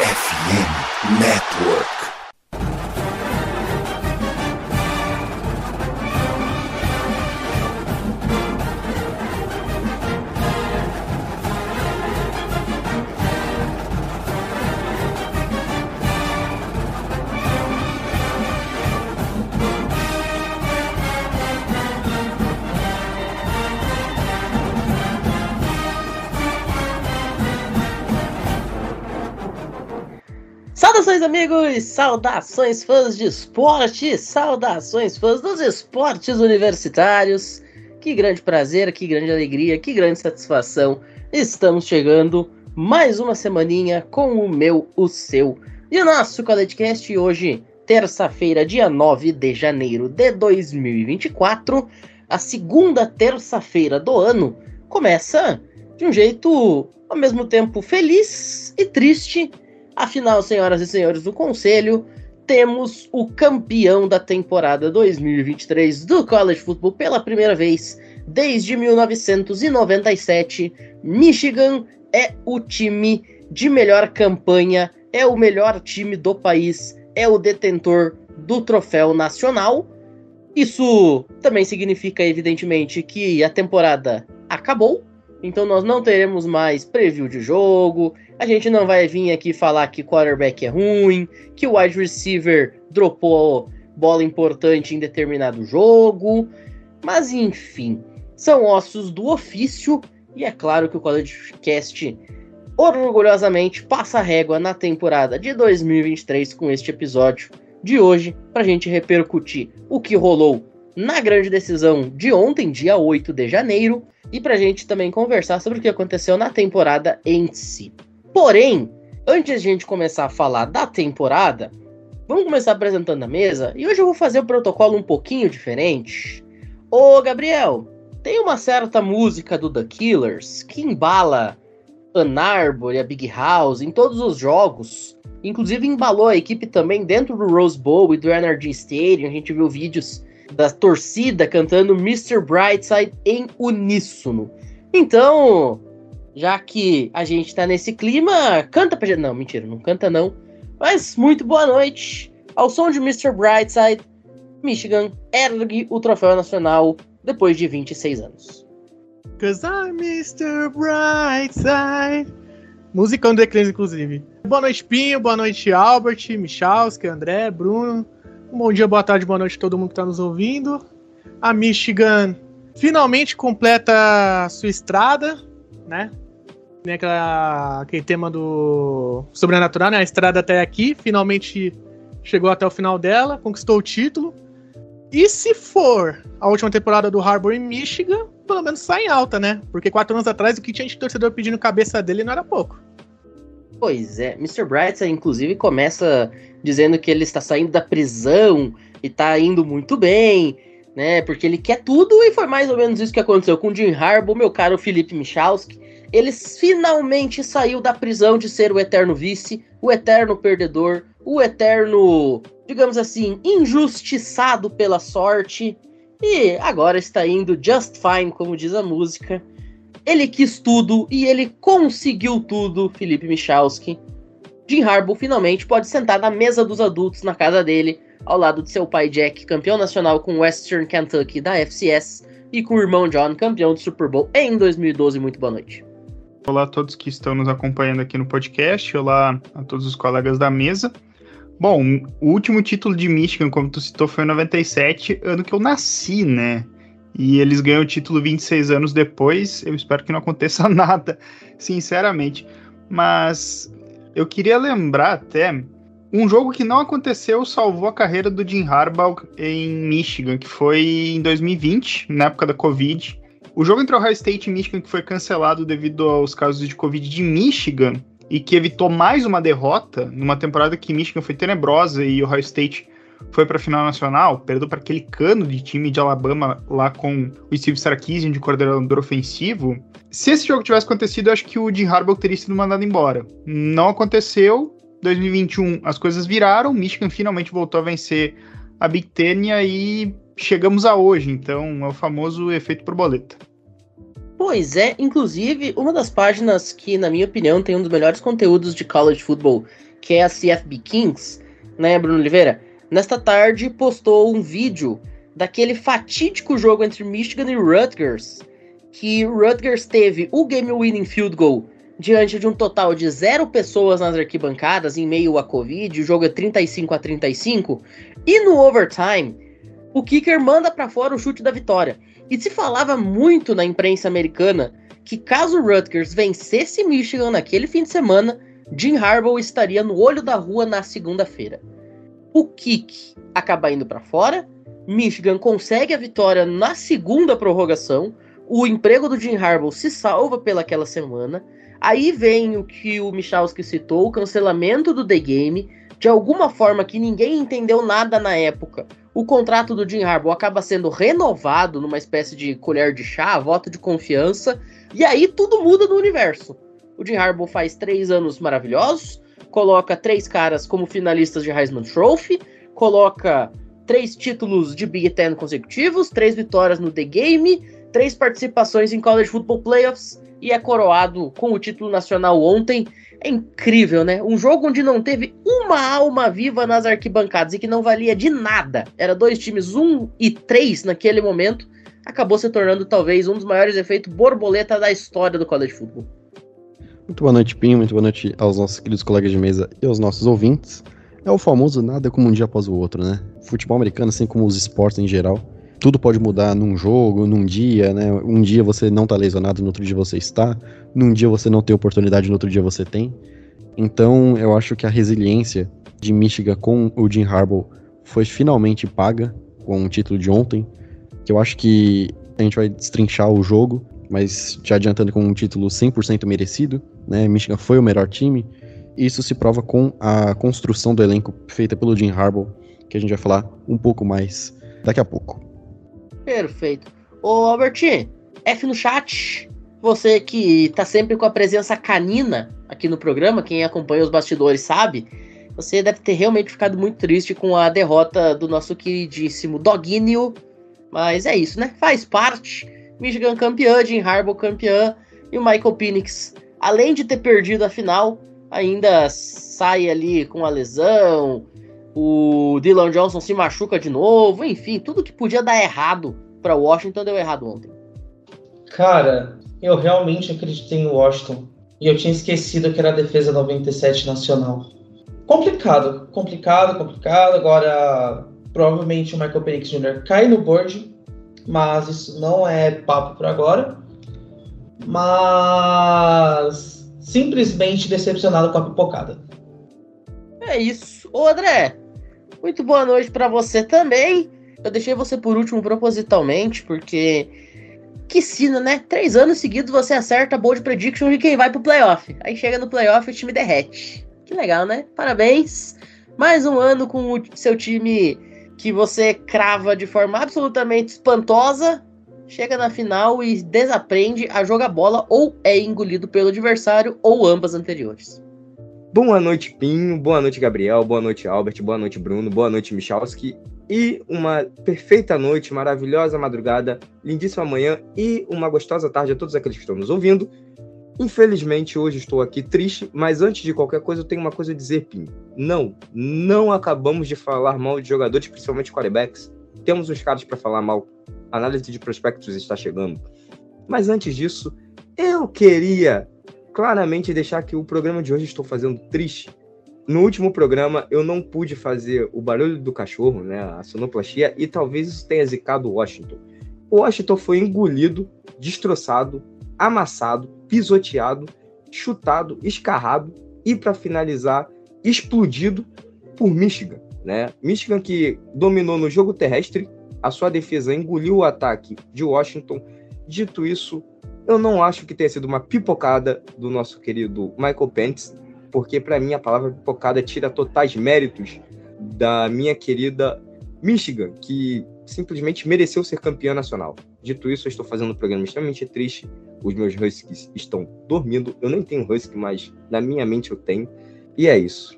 FM Network. Saudações, amigos! Saudações, fãs de esporte! Saudações, fãs dos esportes universitários! Que grande prazer, que grande alegria, que grande satisfação! Estamos chegando mais uma semaninha com o meu, o seu e o nosso CollegeCast hoje, terça-feira, dia 9 de janeiro de 2024, a segunda terça-feira do ano, começa de um jeito ao mesmo tempo feliz e triste Afinal, senhoras e senhores do Conselho, temos o campeão da temporada 2023 do College Football pela primeira vez desde 1997. Michigan é o time de melhor campanha, é o melhor time do país, é o detentor do troféu nacional. Isso também significa, evidentemente, que a temporada acabou, então nós não teremos mais preview de jogo, a gente não vai vir aqui falar que quarterback é ruim, que o wide receiver dropou bola importante em determinado jogo. Mas enfim, são ossos do ofício e é claro que o College Cast orgulhosamente passa a régua na temporada de 2023 com este episódio de hoje para a gente repercutir o que rolou na grande decisão de ontem, dia 8 de janeiro, e para a gente também conversar sobre o que aconteceu na temporada em si. Porém, antes de a gente começar a falar da temporada, vamos começar apresentando a mesa. E hoje eu vou fazer o protocolo um pouquinho diferente. Ô, Gabriel, tem uma certa música do The Killers que embala Ann Arbor e a Big House em todos os jogos. Inclusive embalou a equipe também dentro do Rose Bowl e do NRG Stadium. A gente viu vídeos da torcida cantando Mr. Brightside em uníssono. Então, já que a gente tá nesse clima, canta pra gente. Não, mentira, não canta não. Mas muito boa noite. Ao som de Mr. Brightside, Michigan ergue o troféu nacional depois de 26 anos. Cause I'm Mr. Brightside. Musicão do Eclipse, inclusive. Boa noite, Pinho. Boa noite, Albert, Michalski, André, Bruno. Bom dia, boa tarde, boa noite a todo mundo que está nos ouvindo. A Michigan finalmente completa sua estrada, né? Tem aquela, aquele tema do sobrenatural, né? A estrada até aqui, finalmente chegou até o final dela, conquistou o título. E se for a última temporada do Harbour em Michigan, pelo menos sai em alta, né? Porque quatro anos atrás o que tinha de torcedor pedindo cabeça dele não era pouco. Pois é, Mr. Brightside, inclusive, começa dizendo que ele está saindo da prisão e está indo muito bem, né? Porque ele quer tudo e foi mais ou menos isso que aconteceu com o Jim Harbaugh, meu caro Felipe Michalski ele finalmente saiu da prisão de ser o eterno vice, o eterno perdedor, o eterno, digamos assim, injustiçado pela sorte. E agora está indo just fine, como diz a música. Ele quis tudo e ele conseguiu tudo, Felipe Michalski. Jim Harbaugh finalmente pode sentar na mesa dos adultos na casa dele, ao lado de seu pai Jack, campeão nacional com Western Kentucky da FCS, e com o irmão John, campeão do Super Bowl em 2012. Muito boa noite. Olá a todos que estão nos acompanhando aqui no podcast. Olá a todos os colegas da mesa. Bom, o último título de Michigan, como tu citou, foi em 97, ano que eu nasci, né? E eles ganham o título 26 anos depois. Eu espero que não aconteça nada, sinceramente. Mas eu queria lembrar até um jogo que não aconteceu salvou a carreira do Jim Harbaugh em Michigan, que foi em 2020, na época da Covid. O jogo entre Ohio State e Michigan, que foi cancelado devido aos casos de Covid de Michigan, e que evitou mais uma derrota numa temporada que Michigan foi tenebrosa e Ohio State foi para a final nacional, perdeu para aquele cano de time de Alabama lá com o Steve Sarkisian de coordenador ofensivo. Se esse jogo tivesse acontecido, eu acho que o Jim Harbaugh teria sido mandado embora. Não aconteceu. 2021 as coisas viraram, Michigan finalmente voltou a vencer a Big Ten e aí chegamos a hoje. Então é o famoso efeito borboleta. Pois é, inclusive, uma das páginas que, na minha opinião, tem um dos melhores conteúdos de college football que é a CFB Kings, né, Bruno Oliveira? Nesta tarde postou um vídeo daquele fatídico jogo entre Michigan e Rutgers, que Rutgers teve o game winning field goal diante de um total de zero pessoas nas arquibancadas em meio à Covid, o jogo é 35 a 35, e no overtime, o kicker manda para fora o chute da vitória. E se falava muito na imprensa americana que caso Rutgers vencesse Michigan naquele fim de semana, Jim Harbaugh estaria no olho da rua na segunda-feira. O kick acaba indo para fora, Michigan consegue a vitória na segunda prorrogação, o emprego do Jim Harbaugh se salva pelaquela semana, Aí vem o que o Michalski citou, o cancelamento do The Game, de alguma forma que ninguém entendeu nada na época. O contrato do Jim Harbaugh acaba sendo renovado numa espécie de colher de chá, voto de confiança, e aí tudo muda no universo. O Jim Harbaugh faz três anos maravilhosos, coloca três caras como finalistas de Heisman Trophy, coloca três títulos de Big Ten consecutivos, três vitórias no The Game, três participações em College Football Playoffs, e é coroado com o título nacional ontem. É incrível, né? Um jogo onde não teve uma alma viva nas arquibancadas e que não valia de nada. Era dois times, um e três naquele momento. Acabou se tornando talvez um dos maiores efeitos borboleta da história do college football. Muito boa noite, Pinho. Muito boa noite aos nossos queridos colegas de mesa e aos nossos ouvintes. É o famoso nada como um dia após o outro, né? Futebol americano, assim como os esportes em geral, tudo pode mudar num jogo, num dia, né? Um dia você não tá lesionado, no outro dia você está. Num dia você não tem oportunidade, no outro dia você tem. Então, eu acho que a resiliência de Michigan com o Jim Harbaugh foi finalmente paga com o título de ontem. Que eu acho que a gente vai destrinchar o jogo, mas já adiantando com um título 100% merecido, né? Michigan foi o melhor time. Isso se prova com a construção do elenco feita pelo Jim Harbaugh, que a gente vai falar um pouco mais daqui a pouco. Perfeito. Ô, Albert, F no chat. Você que tá sempre com a presença canina aqui no programa, quem acompanha os bastidores sabe, você deve ter realmente ficado muito triste com a derrota do nosso queridíssimo Doguinho. Mas é isso, né? Faz parte. Michigan campeã, Jim Harbaugh campeã e o Michael Penix, além de ter perdido a final, ainda sai ali com a lesão, o Dylan Johnson se machuca de novo, enfim, tudo que podia dar errado para Washington deu errado ontem. Cara, eu realmente acreditei no Washington e eu tinha esquecido que era a defesa 97 nacional. Complicado, complicado, complicado. Agora, provavelmente o Michael Penix Jr. cai no board, mas isso não é papo para agora. Mas simplesmente decepcionado com a pipocada. É isso. Ô André, muito boa noite para você também. Eu deixei você por último propositalmente, porque. Que sino, né? Três anos seguidos você acerta a bold prediction de quem vai pro playoff. Aí chega no playoff e o time derrete. Que legal, né? Parabéns. Mais um ano com o seu time que você crava de forma absolutamente espantosa. Chega na final e desaprende a jogar bola ou é engolido pelo adversário ou ambas anteriores. Boa noite, Pinho. Boa noite, Gabriel. Boa noite, Albert. Boa noite, Bruno. Boa noite, Michalski. E uma perfeita noite, maravilhosa madrugada, lindíssima manhã e uma gostosa tarde a todos aqueles que estão nos ouvindo. Infelizmente, hoje estou aqui triste, mas antes de qualquer coisa, eu tenho uma coisa a dizer, Pinho. Não, não acabamos de falar mal de jogadores, principalmente quarterbacks. Temos uns caras para falar mal. A análise de prospectos está chegando. Mas antes disso, eu queria claramente deixar que o programa de hoje estou fazendo triste. No último programa eu não pude fazer o barulho do cachorro, né, a sonoplastia, e talvez isso tenha zicado Washington. O Washington foi engolido, destroçado, amassado, pisoteado, chutado, escarrado e para finalizar, explodido por Michigan, né? Michigan que dominou no jogo terrestre, a sua defesa engoliu o ataque de Washington. Dito isso, eu não acho que tenha sido uma pipocada do nosso querido Michael Pence, porque para mim a palavra pipocada tira totais méritos da minha querida Michigan, que simplesmente mereceu ser campeã nacional. Dito isso, eu estou fazendo um programa extremamente triste. Os meus Huskies estão dormindo. Eu nem tenho Husky, mas na minha mente eu tenho. E é isso.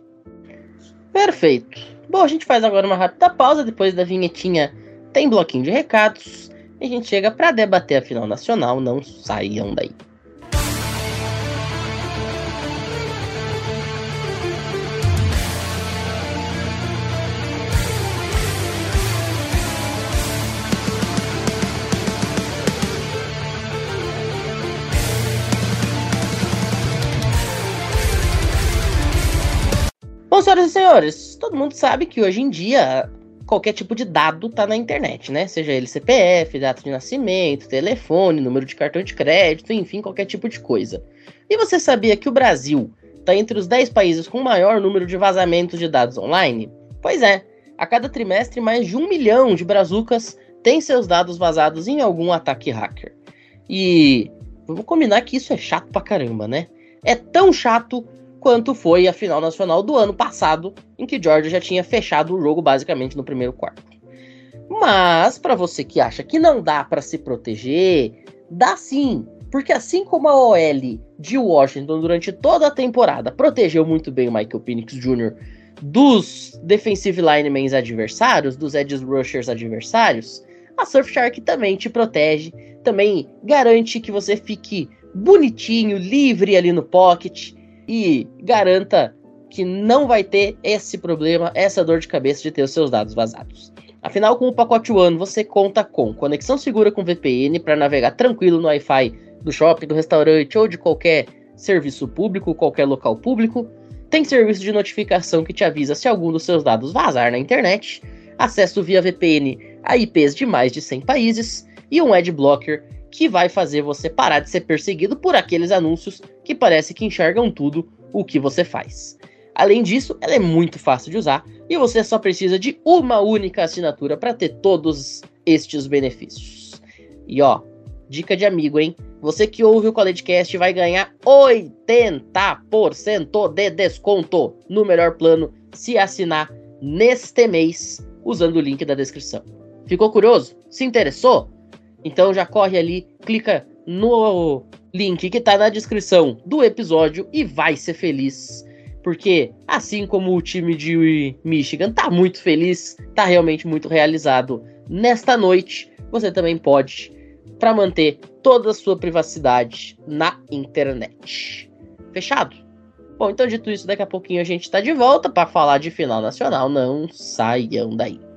Perfeito. Bom, a gente faz agora uma rápida pausa. Depois da vinhetinha, tem bloquinho de recados e a gente chega para debater a final nacional. Não saiam daí. Senhores, todo mundo sabe que hoje em dia qualquer tipo de dado está na internet, né? Seja ele CPF, data de nascimento, telefone, número de cartão de crédito, enfim, qualquer tipo de coisa. E você sabia que o Brasil está entre os 10 países com maior número de vazamentos de dados online? Pois é, a cada trimestre mais de um milhão de brazucas têm seus dados vazados em algum ataque hacker. E vamos combinar que isso é chato pra caramba, né? É tão chato quanto foi a final nacional do ano passado, em que Georgia já tinha fechado o jogo basicamente no primeiro quarto. Mas para você que acha que não dá para se proteger, dá sim, porque assim como a OL de Washington durante toda a temporada protegeu muito bem o Michael Penix Jr. dos defensive linemen adversários, dos edge rushers adversários, a Surfshark também te protege, também garante que você fique bonitinho, livre ali no pocket e garanta que não vai ter esse problema, essa dor de cabeça de ter os seus dados vazados. Afinal, com o pacote One, você conta com conexão segura com VPN para navegar tranquilo no Wi-Fi do shopping, do restaurante ou de qualquer serviço público, qualquer local público. Tem serviço de notificação que te avisa se algum dos seus dados vazar na internet, acesso via VPN a IPs de mais de 100 países e um ad blocker que vai fazer você parar de ser perseguido por aqueles anúncios que parece que enxergam tudo o que você faz. Além disso, ela é muito fácil de usar e você só precisa de uma única assinatura para ter todos estes benefícios. E ó, dica de amigo, hein? Você que ouve o CollegeCast vai ganhar 80% de desconto no melhor plano se assinar neste mês usando o link da descrição. Ficou curioso? Se interessou? Então já corre ali, clica no link que tá na descrição do episódio e vai ser feliz. Porque, assim como o time de Michigan tá muito feliz, tá realmente muito realizado nesta noite, você também pode, para manter toda a sua privacidade na internet. Fechado? Bom, então dito isso, daqui a pouquinho a gente tá de volta para falar de final nacional. Não saiam daí.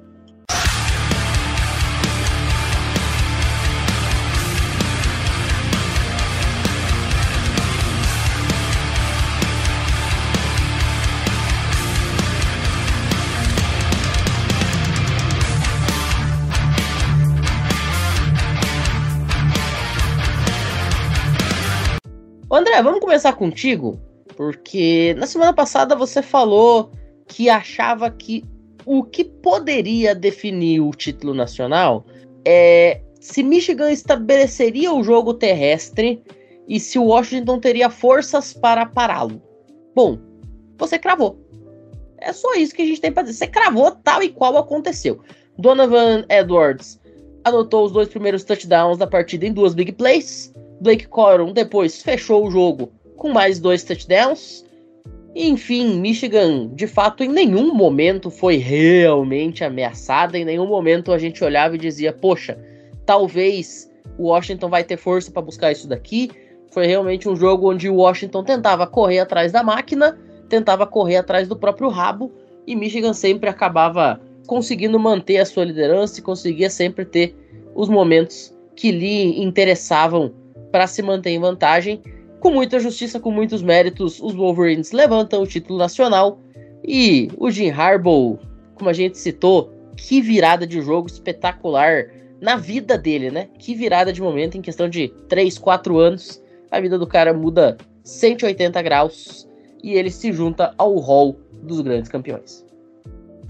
André, vamos começar contigo, porque na semana passada você falou que achava que o que poderia definir o título nacional é se Michigan estabeleceria o jogo terrestre e se o Washington teria forças para pará-lo. Bom, você cravou. É só isso que a gente tem para dizer. Você cravou tal e qual aconteceu. Donovan Edwards anotou os dois primeiros touchdowns da partida em duas big plays. Blake Corum depois fechou o jogo com mais dois touchdowns. Enfim, Michigan, de fato, em nenhum momento foi realmente ameaçada, em nenhum momento a gente olhava e dizia, poxa, talvez o Washington vai ter força para buscar isso daqui. Foi realmente um jogo onde o Washington tentava correr atrás da máquina, tentava correr atrás do próprio rabo, e Michigan sempre acabava conseguindo manter a sua liderança e conseguia sempre ter os momentos que lhe interessavam para se manter em vantagem. Com muita justiça, com muitos méritos, os Wolverines levantam o título nacional e o Jim Harbaugh, como a gente citou, que virada de jogo espetacular na vida dele, né? Que virada de momento em questão de 3, 4 anos. A vida do cara muda 180 graus e ele se junta ao hall dos grandes campeões.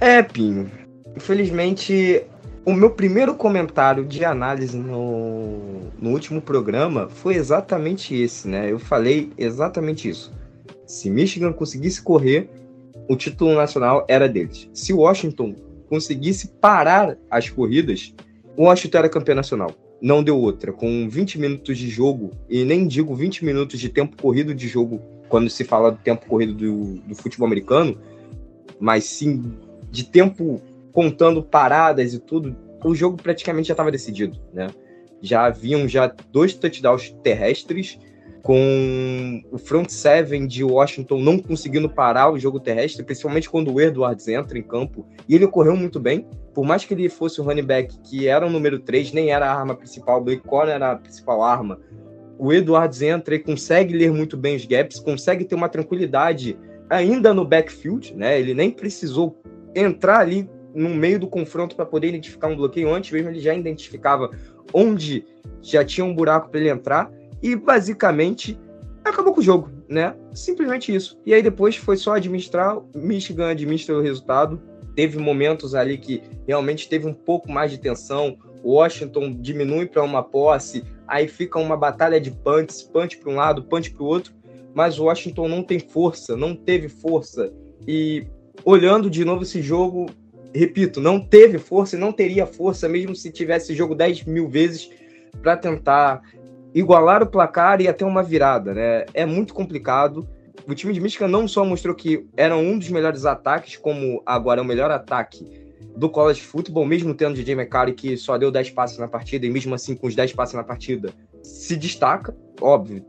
É, Pinho. Infelizmente, o meu primeiro comentário de análise no, no último programa foi exatamente esse, né? Eu falei exatamente isso. Se Michigan conseguisse correr, o título nacional era deles. Se Washington conseguisse parar as corridas, Washington era campeão nacional. Não deu outra. Com 20 minutos de jogo, e nem digo 20 minutos de tempo corrido de jogo, quando se fala do tempo corrido do, do futebol americano, mas sim de tempo contando paradas e tudo, o jogo praticamente já estava decidido, né? Já haviam já dois touchdowns terrestres, com o front seven de Washington não conseguindo parar o jogo terrestre, principalmente quando o Edwards entra em campo, e ele ocorreu muito bem, por mais que ele fosse o running back que era o número 3, nem era a arma principal, o Blake Corner era a principal arma, o Edwards entra e consegue ler muito bem os gaps, consegue ter uma tranquilidade ainda no backfield, né? Ele nem precisou entrar ali no meio do confronto para poder identificar um bloqueio antes mesmo, ele já identificava onde já tinha um buraco para ele entrar e basicamente acabou com o jogo, né? Simplesmente isso. E aí depois foi só administrar, Michigan administra o resultado. Teve momentos ali que realmente teve um pouco mais de tensão. Washington diminui para uma posse, aí fica uma batalha de punts, punch para um lado, punch para o outro, mas Washington não tem força, não teve força. E olhando de novo esse jogo, repito, não teve força e não teria força, mesmo se tivesse jogo 10 mil vezes, para tentar igualar o placar e até uma virada, né? É muito complicado. O time de Michigan não só mostrou que era um dos melhores ataques, como agora é o melhor ataque do college football, mesmo tendo DJ McCarthy que só deu 10 passes na partida, e mesmo assim com os 10 passes na partida, se destaca, óbvio.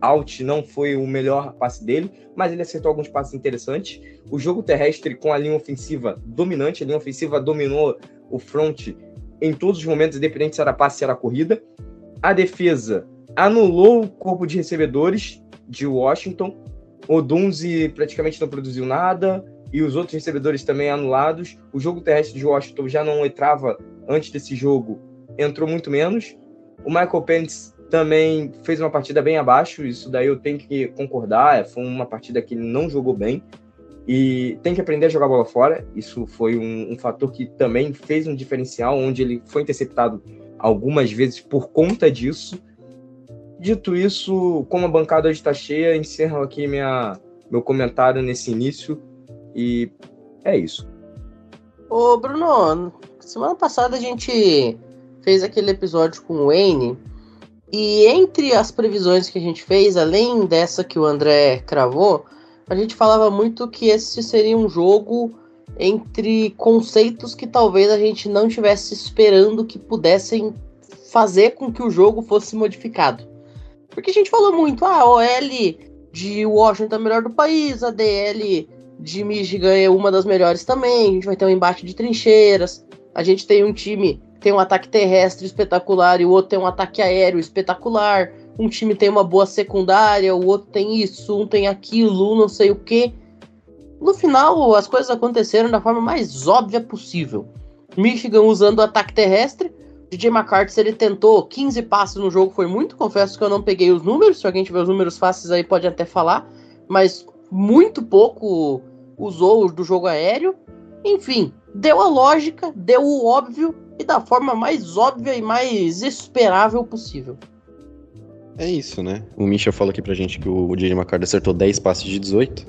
Out não foi o melhor passe dele, mas ele acertou alguns passes interessantes. O jogo terrestre com a linha ofensiva dominante, a linha ofensiva dominou o front em todos os momentos, independente se era passe ou era corrida. A defesa anulou o corpo de recebedores de Washington. O Dunze praticamente não produziu nada e os outros recebedores também anulados. O jogo terrestre de Washington já não entrava antes desse jogo, entrou muito menos. O Michael Pence também fez uma partida bem abaixo, isso daí eu tenho que concordar. Foi uma partida que não jogou bem e tem que aprender a jogar bola fora. Isso foi um, um fator que também fez um diferencial, onde ele foi interceptado algumas vezes por conta disso. Dito isso, como a bancada hoje está cheia, encerro aqui minha, meu comentário nesse início e é isso. Ô, Bruno, semana passada a gente fez aquele episódio com o Wayne e entre as previsões que a gente fez, além dessa que o André cravou, a gente falava muito que esse seria um jogo entre conceitos que talvez a gente não estivesse esperando que pudessem fazer com que o jogo fosse modificado. Porque a gente falou muito, ah, a OL de Washington é a melhor do país, a DL de Michigan é uma das melhores também, a gente vai ter um embate de trincheiras, a gente tem um time tem um ataque terrestre espetacular e o outro tem um ataque aéreo espetacular, um time tem uma boa secundária, o outro tem isso, um tem aquilo, não sei o que. No final, as coisas aconteceram da forma mais óbvia possível. Michigan usando o ataque terrestre. DJ McCarthy, ele tentou 15 passes no jogo, foi muito. Confesso que eu não peguei os números. Se alguém tiver os números fáceis aí, pode até falar. Mas muito pouco usou do jogo aéreo. Enfim, deu a lógica, deu o óbvio e da forma mais óbvia e mais esperável possível. É isso, né? O Misha falou aqui pra gente que o DJ McCarthy acertou 10 passes de 18.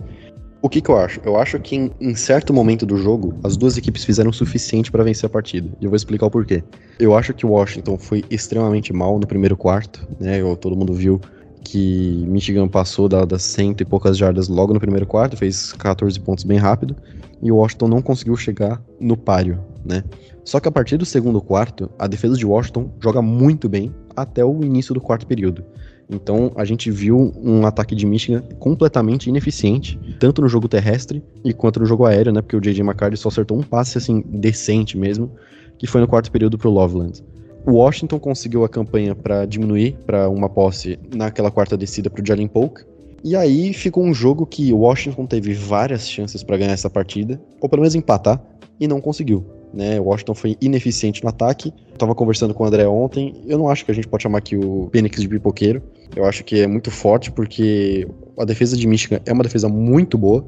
O que, que eu acho? Eu acho que em, em, certo momento do jogo, as duas equipes fizeram o suficiente para vencer a partida. E eu vou explicar o porquê. Eu acho que o Washington foi extremamente mal no primeiro quarto, né? Eu, todo mundo viu que Michigan passou da, das cento e poucas jardas logo no primeiro quarto, fez 14 pontos bem rápido, e o Washington não conseguiu chegar no páreo, né? Só que a partir do segundo quarto, a defesa de Washington joga muito bem até o início do quarto período. Então a gente viu um ataque de Michigan completamente ineficiente, tanto no jogo terrestre e quanto no jogo aéreo, né? Porque o J.J. McCarthy só acertou um passe assim decente mesmo, que foi no quarto período pro Loveland. O Washington conseguiu a campanha para diminuir para uma posse naquela quarta descida pro Jalen Polk. E aí ficou um jogo que o Washington teve várias chances para ganhar essa partida, ou pelo menos empatar, e não conseguiu. Né, Washington foi ineficiente no ataque. Eu tava conversando com o André ontem. Eu não acho que a gente pode chamar aqui o Penix de pipoqueiro. Eu acho que é muito forte, porque a defesa de Michigan é uma defesa muito boa.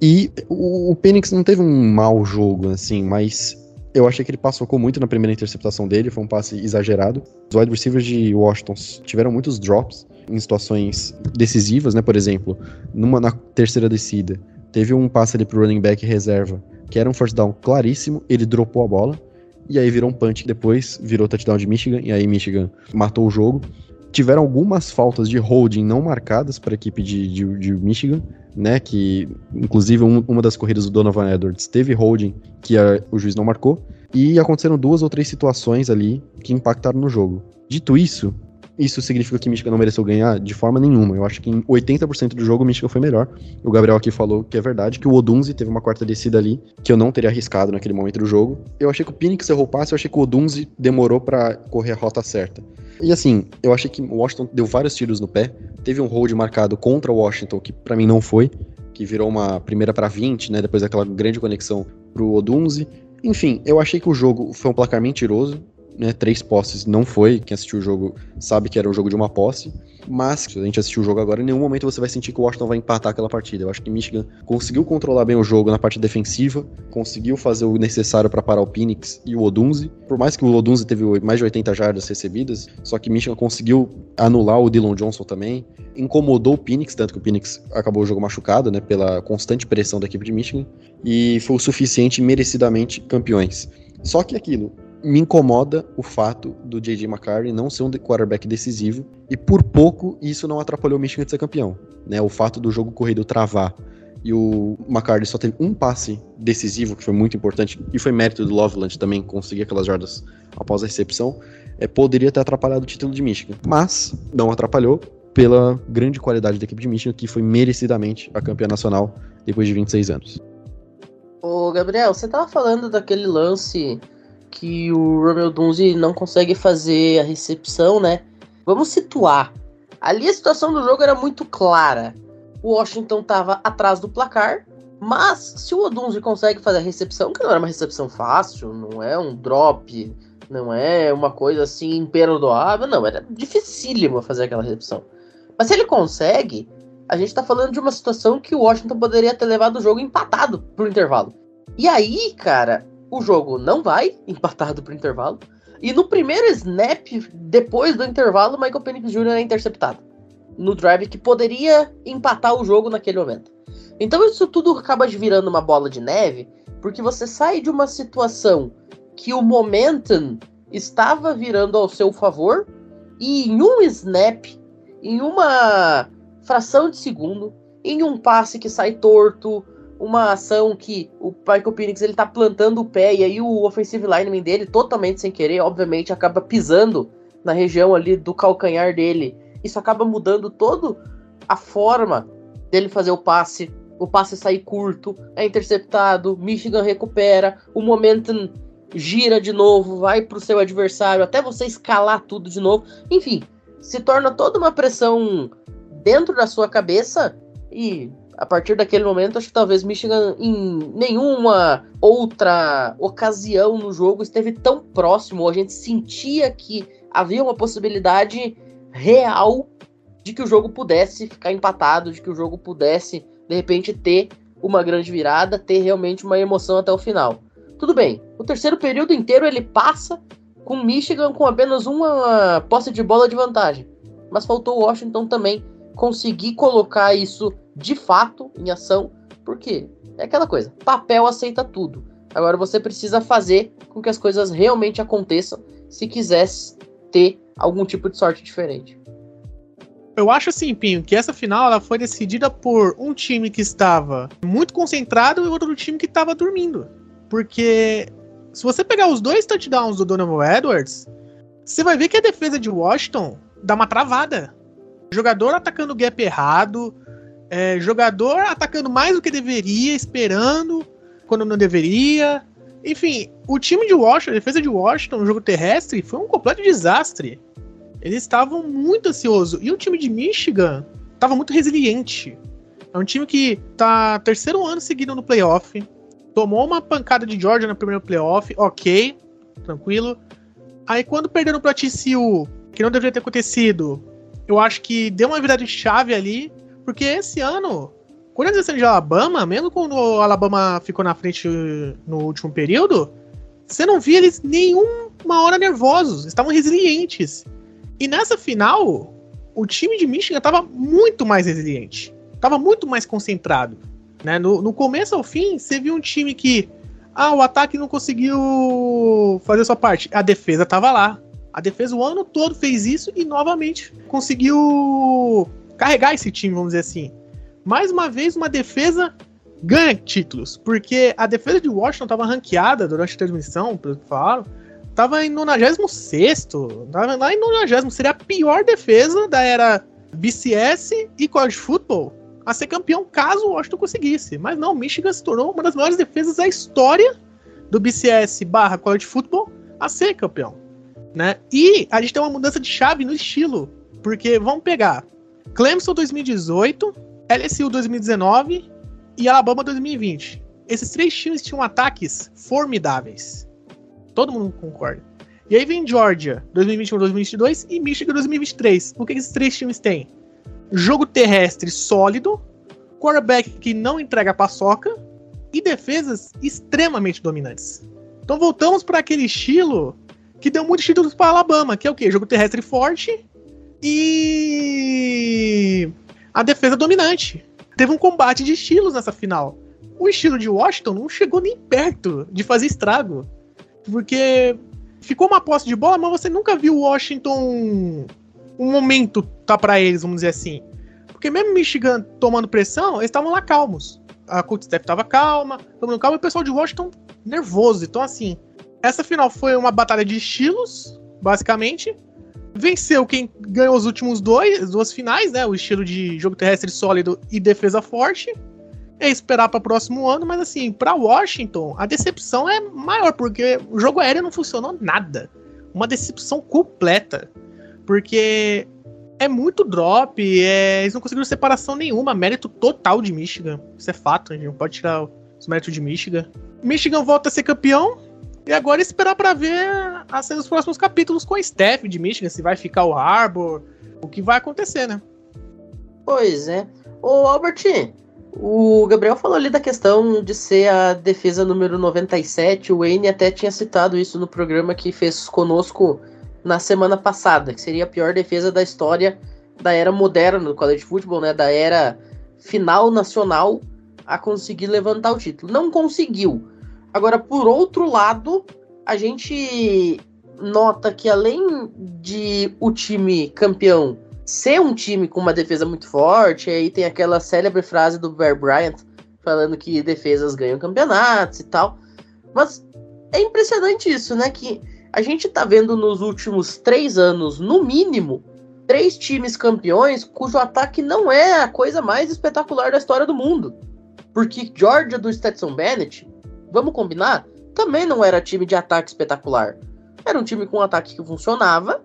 E o, o Penix não teve um mau jogo, assim, mas eu achei que ele passou muito na primeira interceptação dele, foi um passe exagerado. Os wide receivers de Washington tiveram muitos drops em situações decisivas, né? Por exemplo, numa na terceira descida, teve um passe ali pro running back reserva que era um first down claríssimo, ele dropou a bola, e aí virou um punch, depois virou touchdown de Michigan, e aí Michigan matou o jogo. Tiveram algumas faltas de holding não marcadas para a equipe de, de, de, Michigan, né? Que, inclusive, um, uma das corridas do Donovan Edwards teve holding que a, o juiz não marcou. E aconteceram duas ou três situações ali que impactaram no jogo. Dito isso, isso significa que Michigan não mereceu ganhar? De forma nenhuma. Eu acho que em 80% do jogo Michigan foi melhor. O Gabriel aqui falou que é verdade, que o Odunze teve uma quarta descida ali, que eu não teria arriscado naquele momento do jogo. Eu achei que o Phoenix errou o passe, eu achei que o Odunze demorou para correr a rota certa. E assim, eu achei que o Washington deu vários tiros no pé. Teve um hold marcado contra o Washington, que para mim não foi, que virou uma primeira para 20, né? Depois daquela grande conexão pro Odunze. Enfim, eu achei que o jogo foi um placar mentiroso né, três posses não foi. Quem assistiu o jogo sabe que era um jogo de uma posse. Mas, se a gente assistir o jogo agora, em nenhum momento você vai sentir que o Washington vai empatar aquela partida. Eu acho que Michigan conseguiu controlar bem o jogo na parte defensiva, conseguiu fazer o necessário para parar o Phoenix e o Odunze. Por mais que o Odunze teve mais de 80 jardas recebidas, só que Michigan conseguiu anular o Dylan Johnson também. Incomodou o Phoenix, tanto que o Phoenix acabou o jogo machucado, né, pela constante pressão da equipe de Michigan. E foi o suficiente merecidamente campeões. Só que aquilo, me incomoda o fato do J.J. McCarthy não ser um quarterback decisivo e por pouco isso não atrapalhou o Michigan de ser campeão. Né? O fato do jogo corrido travar e o McCarthy só teve um passe decisivo, que foi muito importante, e foi mérito do Loveland também conseguir aquelas jardas após a recepção, é, poderia ter atrapalhado o título de Michigan. Mas não atrapalhou pela grande qualidade da equipe de Michigan, que foi merecidamente a campeã nacional depois de 26 anos. Ô, Gabriel, você tava falando daquele lance que o Romeo Dunzi não consegue fazer a recepção, né? Vamos situar. Ali a situação do jogo era muito clara. O Washington estava atrás do placar, mas se o Odunzi consegue fazer a recepção, que não era uma recepção fácil, não é um drop, não é uma coisa assim imperdoável, não, era dificílimo fazer aquela recepção. Mas se ele consegue, a gente tá falando de uma situação que o Washington poderia ter levado o jogo empatado pro intervalo. E aí, cara, o jogo não vai, empatado pro intervalo. E no primeiro snap, depois do intervalo, o Michael Penix Jr. é interceptado. No drive que poderia empatar o jogo naquele momento. Então isso tudo acaba virando uma bola de neve, porque você sai de uma situação que o momentum estava virando ao seu favor, e em um snap, em uma fração de segundo, em um passe que sai torto, uma ação que o Michael Penix ele tá plantando o pé e aí o offensive lineman dele, totalmente sem querer, obviamente, acaba pisando na região ali do calcanhar dele. Isso acaba mudando todo a forma dele fazer o passe. O passe sair curto, é interceptado, Michigan recupera, o momentum gira de novo, vai pro seu adversário, até você escalar tudo de novo. Enfim, se torna toda uma pressão dentro da sua cabeça e a partir daquele momento, acho que talvez Michigan em nenhuma outra ocasião no jogo esteve tão próximo, a gente sentia que havia uma possibilidade real de que o jogo pudesse ficar empatado, de que o jogo pudesse, de repente, ter uma grande virada, ter realmente uma emoção até o final. Tudo bem, o terceiro período inteiro ele passa com Michigan com apenas uma posse de bola de vantagem. Mas faltou o Washington também conseguir colocar isso de fato em ação, porque é aquela coisa, papel aceita tudo. Agora você precisa fazer com que as coisas realmente aconteçam se quisesse ter algum tipo de sorte diferente. Eu acho assim, Pinho, que essa final ela foi decidida por um time que estava muito concentrado e outro time que estava dormindo. Porque se você pegar os dois touchdowns do Donovan Edwards, você vai ver que a defesa de Washington dá uma travada. Jogador atacando o gap errado, é, jogador atacando mais do que deveria, esperando quando não deveria. Enfim, o time de Washington, a defesa de Washington no jogo terrestre foi um completo desastre. Eles estavam muito ansiosos. E o time de Michigan estava muito resiliente. É um time que tá terceiro ano seguido no playoff. Tomou uma pancada de Georgia no primeiro playoff, ok, tranquilo. Aí quando perderam para TCU, que não deveria ter acontecido, eu acho que deu uma virada de chave ali, porque esse ano, quando eles desceram de Alabama, mesmo quando o Alabama ficou na frente no último período, você não via eles nenhuma hora nervosos, estavam resilientes. E nessa final, o time de Michigan estava muito mais resiliente, estava muito mais concentrado. Né? No, no começo ao fim, você viu um time que, ah, o ataque não conseguiu fazer sua parte, a defesa estava lá. A defesa o ano todo fez isso e novamente conseguiu carregar esse time, vamos dizer assim. Mais uma vez, uma defesa ganha títulos, porque a defesa de Washington estava ranqueada durante a transmissão, pelo que falaram, estava em 96, tava lá em 90, seria a pior defesa da era BCS e college football a ser campeão caso o Washington conseguisse. Mas não, Michigan se tornou uma das maiores defesas da história do BCS barra college football a ser campeão né? E a gente tem uma mudança de chave no estilo, porque vamos pegar Clemson 2018, LSU 2019 e Alabama 2020. Esses três times tinham ataques formidáveis. Todo mundo concorda. E aí vem Georgia 2021, 2022 e Michigan 2023. O que esses três times têm? Jogo terrestre sólido, quarterback que não entrega paçoca e defesas extremamente dominantes. Então voltamos para aquele estilo que deu muitos títulos para Alabama, que é o quê? Jogo terrestre forte e a defesa dominante. Teve um combate de estilos nessa final. O estilo de Washington não chegou nem perto de fazer estrago. Porque ficou uma posse de bola, mas você nunca viu Washington um momento tá para eles, vamos dizer assim. Porque mesmo Michigan tomando pressão, eles estavam lá calmos. A coach staff tava calma, todo mundo calmo, e o pessoal de Washington nervoso. Então, assim, essa final foi uma batalha de estilos, basicamente. Venceu quem ganhou os últimos dois, duas finais, né? O estilo de jogo terrestre sólido e defesa forte. É esperar para o próximo ano, mas assim, para Washington, a decepção é maior, porque o jogo aéreo não funcionou nada. Uma decepção completa. Porque é muito drop, é... eles não conseguiram separação nenhuma, mérito total de Michigan. Isso é fato, a gente não pode tirar os méritos de Michigan. Michigan volta a ser campeão, e agora esperar para ver a os próximos capítulos com a Steph de Michigan, se vai ficar o Harbor, o que vai acontecer, né? Pois é. Ô, Albert, o Gabriel falou ali da questão de ser a defesa número 97. O Wayne até tinha citado isso no programa que fez conosco na semana passada, que seria a pior defesa da história da era moderna do college football, né? Da era final nacional a conseguir levantar o título. Não conseguiu. Agora, por outro lado, a gente nota que além de o time campeão ser um time com uma defesa muito forte, aí tem aquela célebre frase do Bear Bryant falando que defesas ganham campeonatos e tal. Mas é impressionante isso, né? Que a gente tá vendo nos últimos três anos, no mínimo, três times campeões cujo ataque não é a coisa mais espetacular da história do mundo. Porque Georgia do Stetson Bennett vamos combinar, também não era time de ataque espetacular. Era um time com um ataque que funcionava,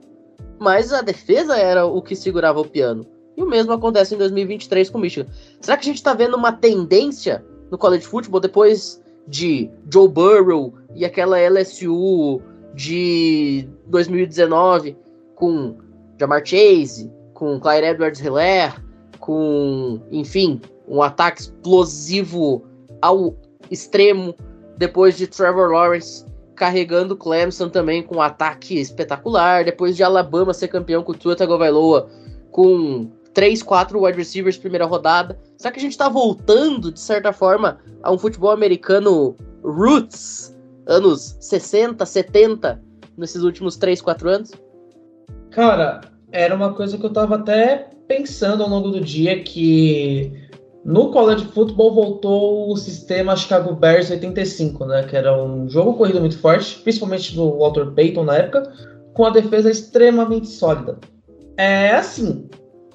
mas a defesa era o que segurava o piano. E o mesmo acontece em 2023 com o Michigan. Será que a gente está vendo uma tendência no college football depois de Joe Burrow e aquela LSU de 2019 com Jamar Chase, com Clyde Edwards Hilaire, com, enfim, um ataque explosivo ao extremo depois de Trevor Lawrence carregando Clemson também com um ataque espetacular, depois de Alabama ser campeão com Tua Tagovailoa com 3, 4 wide receivers primeira rodada. Será que a gente está voltando, de certa forma, a um futebol americano roots, anos 60, 70, nesses últimos 3, 4 anos? Cara, era uma coisa que eu tava até pensando ao longo do dia que no college football voltou o sistema Chicago Bears 85, né? Que era um jogo corrido muito forte, principalmente do Walter Payton na época, com a defesa extremamente sólida. É assim,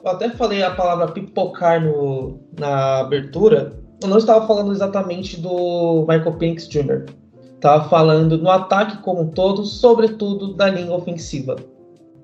eu até falei a palavra pipocar no, na abertura, eu não estava falando exatamente do Michael Pinks Jr. Estava falando no ataque como um todo, sobretudo da linha ofensiva.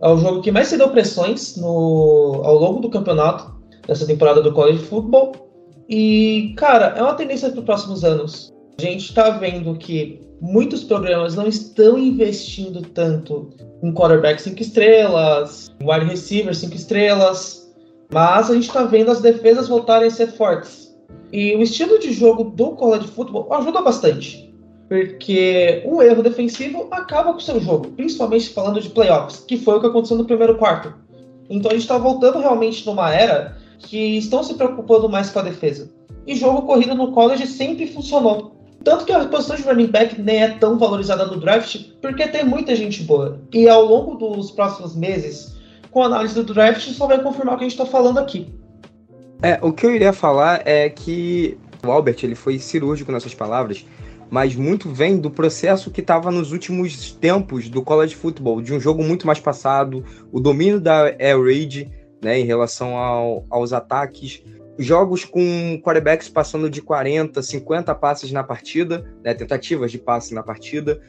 É o jogo que mais se deu pressões no, ao longo do campeonato, dessa temporada do college football, e, cara, é uma tendência para os próximos anos. A gente está vendo que muitos programas não estão investindo tanto em quarterback 5 estrelas, em wide receiver 5 estrelas, mas a gente está vendo as defesas voltarem a ser fortes. E o estilo de jogo do college football ajuda bastante, porque um erro defensivo acaba com o seu jogo, principalmente falando de playoffs, que foi o que aconteceu no primeiro quarto. Então a gente está voltando realmente numa era que estão se preocupando mais com a defesa. E jogo corrido no college sempre funcionou. Tanto que a posição de running back nem é tão valorizada no draft, porque tem muita gente boa. E ao longo dos próximos meses, com a análise do draft, só vai confirmar o que a gente está falando aqui. É, o que eu iria falar é que o Albert ele foi cirúrgico nessas palavras, mas muito vem do processo que estava nos últimos tempos do college football, de um jogo muito mais passado, o domínio da air raid, né, em relação ao, aos ataques. Jogos com quarterbacks passando de 40, 50 passes na partida, né, tentativas de passe na partida,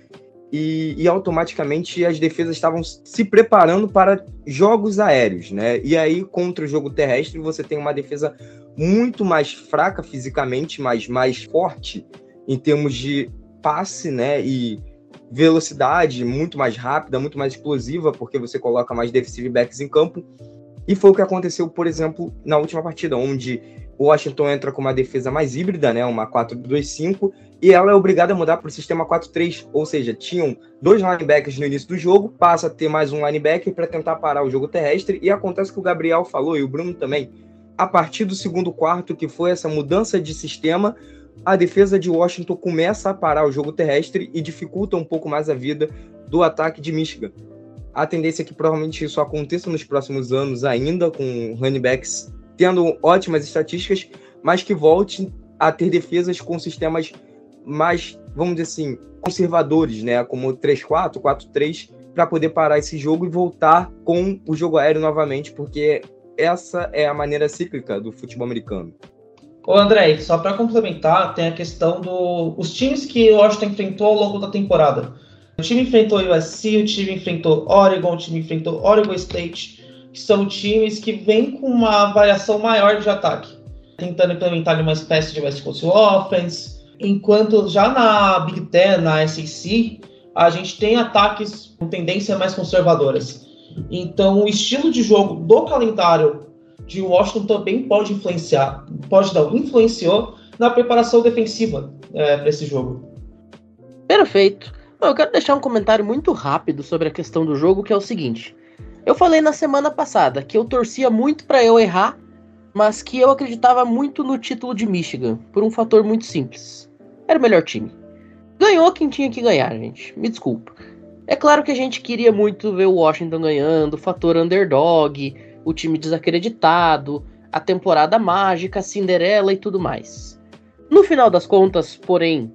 e, e, automaticamente as defesas estavam se preparando para jogos aéreos, né? E aí, contra o jogo terrestre, você tem uma defesa muito mais fraca fisicamente, mas mais forte em termos de passe, né? E velocidade muito mais rápida, muito mais explosiva, porque você coloca mais defensive backs em campo. E foi o que aconteceu, por exemplo, na última partida, onde o Washington entra com uma defesa mais híbrida, né, uma 4-2-5, e ela é obrigada a mudar para o sistema 4-3, ou seja, tinham dois linebackers no início do jogo, passa a ter mais um linebacker para tentar parar o jogo terrestre, e acontece que o Gabriel falou, e o Bruno também, a partir do segundo quarto, que foi essa mudança de sistema, a defesa de Washington começa a parar o jogo terrestre e dificulta um pouco mais a vida do ataque de Michigan. A tendência é que provavelmente isso aconteça nos próximos anos ainda, com running backs tendo ótimas estatísticas, mas que volte a ter defesas com sistemas mais, vamos dizer assim, conservadores, né? Como 3-4, 4-3, para poder parar esse jogo e voltar com o jogo aéreo novamente, porque essa é a maneira cíclica do futebol americano. Ô André, só para complementar, tem a questão dos times que o Washington enfrentou ao longo da temporada. O time enfrentou o USC, o time enfrentou Oregon, o time enfrentou Oregon State, que são times que vêm com uma variação maior de ataque, tentando implementar uma espécie de West Coast Offense, enquanto já na Big Ten, na SEC, a gente tem ataques com tendências mais conservadoras. Então, o estilo de jogo do calendário de Washington também pode influenciar, pode não, influenciou na preparação defensiva é, para esse jogo. Perfeito. Eu quero deixar um comentário muito rápido sobre a questão do jogo, que é o seguinte. Eu falei na semana passada que eu torcia muito para eu errar, mas que eu acreditava muito no título de Michigan, por um fator muito simples. Era o melhor time. Ganhou quem tinha que ganhar, gente. Me desculpa. É claro que a gente queria muito ver o Washington ganhando, fator underdog, o time desacreditado, a temporada mágica, Cinderela e tudo mais. No final das contas, porém,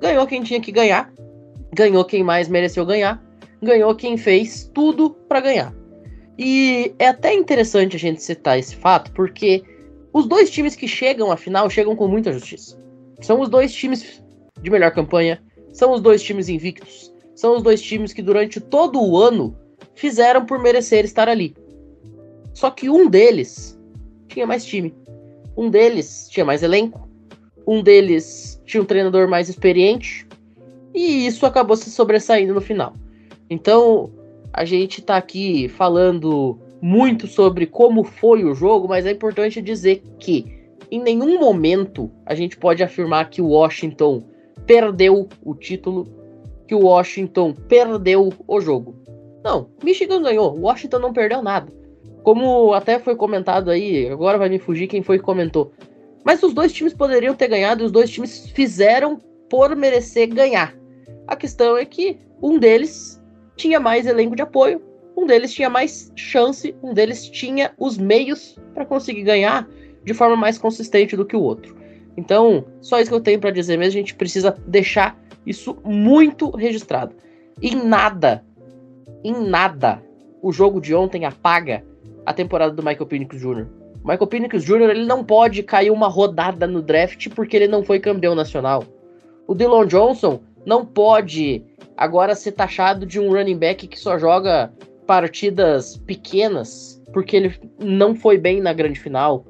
ganhou quem tinha que ganhar, ganhou quem mais mereceu ganhar, ganhou quem fez tudo para ganhar. E é até interessante a gente citar esse fato, porque os dois times que chegam à final chegam com muita justiça. São os dois times de melhor campanha, são os dois times invictos, são os dois times que durante todo o ano fizeram por merecer estar ali. Só que um deles tinha mais time. Um deles tinha mais elenco. Um deles tinha um treinador mais experiente. E isso acabou se sobressaindo no final. Então, a gente tá aqui falando muito sobre como foi o jogo, mas é importante dizer que em nenhum momento a gente pode afirmar que o Washington perdeu o título, que o Washington perdeu o jogo. Não, Michigan ganhou, Washington não perdeu nada. Como até foi comentado aí, agora vai me fugir quem foi que comentou. Mas os dois times poderiam ter ganhado os dois times fizeram por merecer ganhar. A questão é que um deles tinha mais elenco de apoio, um deles tinha mais chance, um deles tinha os meios para conseguir ganhar de forma mais consistente do que o outro. Então, só isso que eu tenho para dizer mesmo, a gente precisa deixar isso muito registrado. Em nada, em nada, o jogo de ontem apaga a temporada do Michael Penix Jr. Michael Penix Jr. ele não pode cair uma rodada no draft porque ele não foi campeão nacional. O Dylan Johnson não pode agora ser taxado de um running back que só joga partidas pequenas porque ele não foi bem na grande final.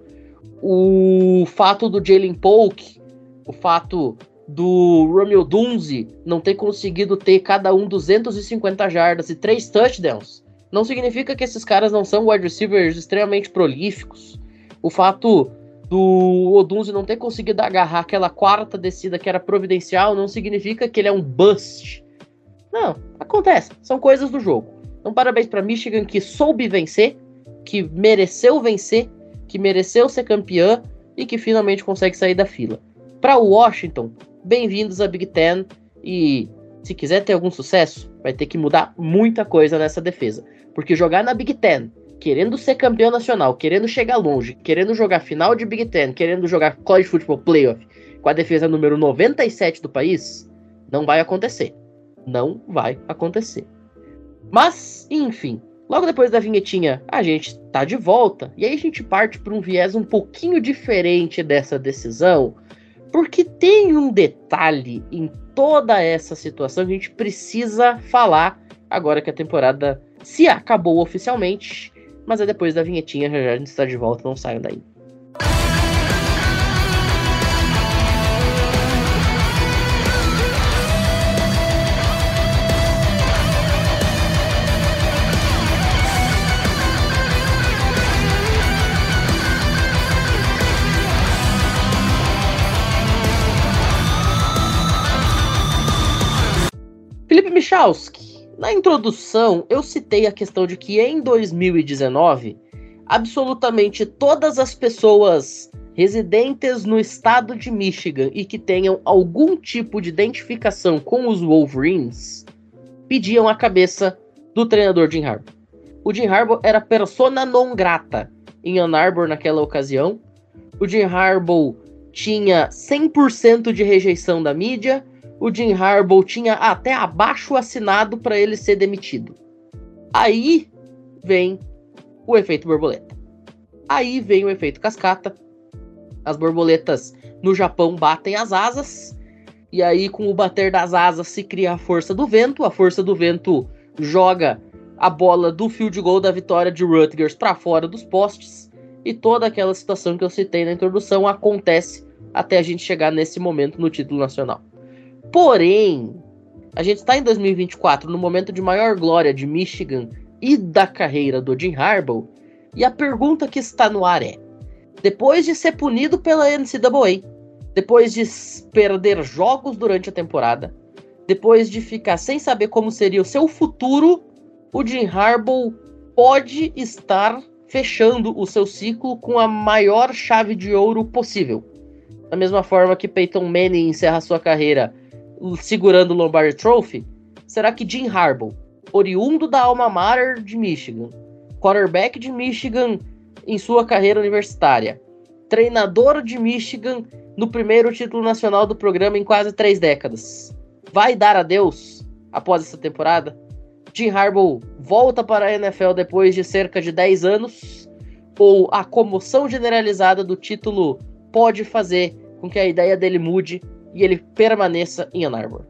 O fato do Jalen Polk, o fato do Romeo Dunze não ter conseguido ter cada um 250 jardas e três touchdowns não significa que esses caras não são wide receivers extremamente prolíficos. O fato do Odunze não ter conseguido agarrar aquela quarta descida que era providencial não significa que ele é um bust. Não, acontece, são coisas do jogo. Então, parabéns para Michigan que soube vencer, que mereceu vencer, que mereceu ser campeã e que finalmente consegue sair da fila. Para Washington, bem-vindos à Big Ten e se quiser ter algum sucesso, vai ter que mudar muita coisa nessa defesa. Porque jogar na Big Ten, querendo ser campeão nacional, querendo chegar longe, querendo jogar final de Big Ten, querendo jogar College Football Playoff com a defesa número 97 do país, não vai acontecer. Não vai acontecer. Mas, enfim, logo depois da vinhetinha, a gente tá de volta e aí a gente parte para um viés um pouquinho diferente dessa decisão, porque tem um detalhe em toda essa situação que a gente precisa falar agora que a temporada se acabou oficialmente, mas é depois da vinhetinha, já já a gente está de volta, não saiam daí. Felipe Michalski, na introdução eu citei a questão de que em 2019, absolutamente todas as pessoas residentes no estado de Michigan e que tenham algum tipo de identificação com os Wolverines pediam a cabeça do treinador Jim Harbaugh. O Jim Harbaugh era persona non grata em Ann Arbor naquela ocasião. O Jim Harbaugh tinha 100% de rejeição da mídia. O Jim Harbaugh tinha até abaixo assinado para ele ser demitido. Aí vem o efeito borboleta. Aí vem o efeito cascata as borboletas no Japão batem as asas, e aí com o bater das asas se cria a força do vento, a força do vento joga a bola do field goal da vitória de Rutgers para fora dos postes, e toda aquela situação que eu citei na introdução acontece até a gente chegar nesse momento no título nacional. Porém, a gente está em 2024, no momento de maior glória de Michigan e da carreira do Jim Harbaugh, e a pergunta que está no ar é: depois de ser punido pela NCAA, depois de perder jogos durante a temporada, depois de ficar sem saber como seria o seu futuro, o Jim Harbaugh pode estar fechando o seu ciclo com a maior chave de ouro possível. Da mesma forma que Peyton Manning encerra sua carreira segurando o Lombardi Trophy, será que Jim Harbaugh, oriundo da alma mater de Michigan, quarterback de Michigan em sua carreira universitária. Treinador de Michigan no primeiro título nacional do programa em quase três décadas. Vai dar adeus após essa temporada? Jim Harbaugh volta para a NFL depois de cerca de 10 anos? Ou a comoção generalizada do título pode fazer com que a ideia dele mude e ele permaneça em Ann Arbor?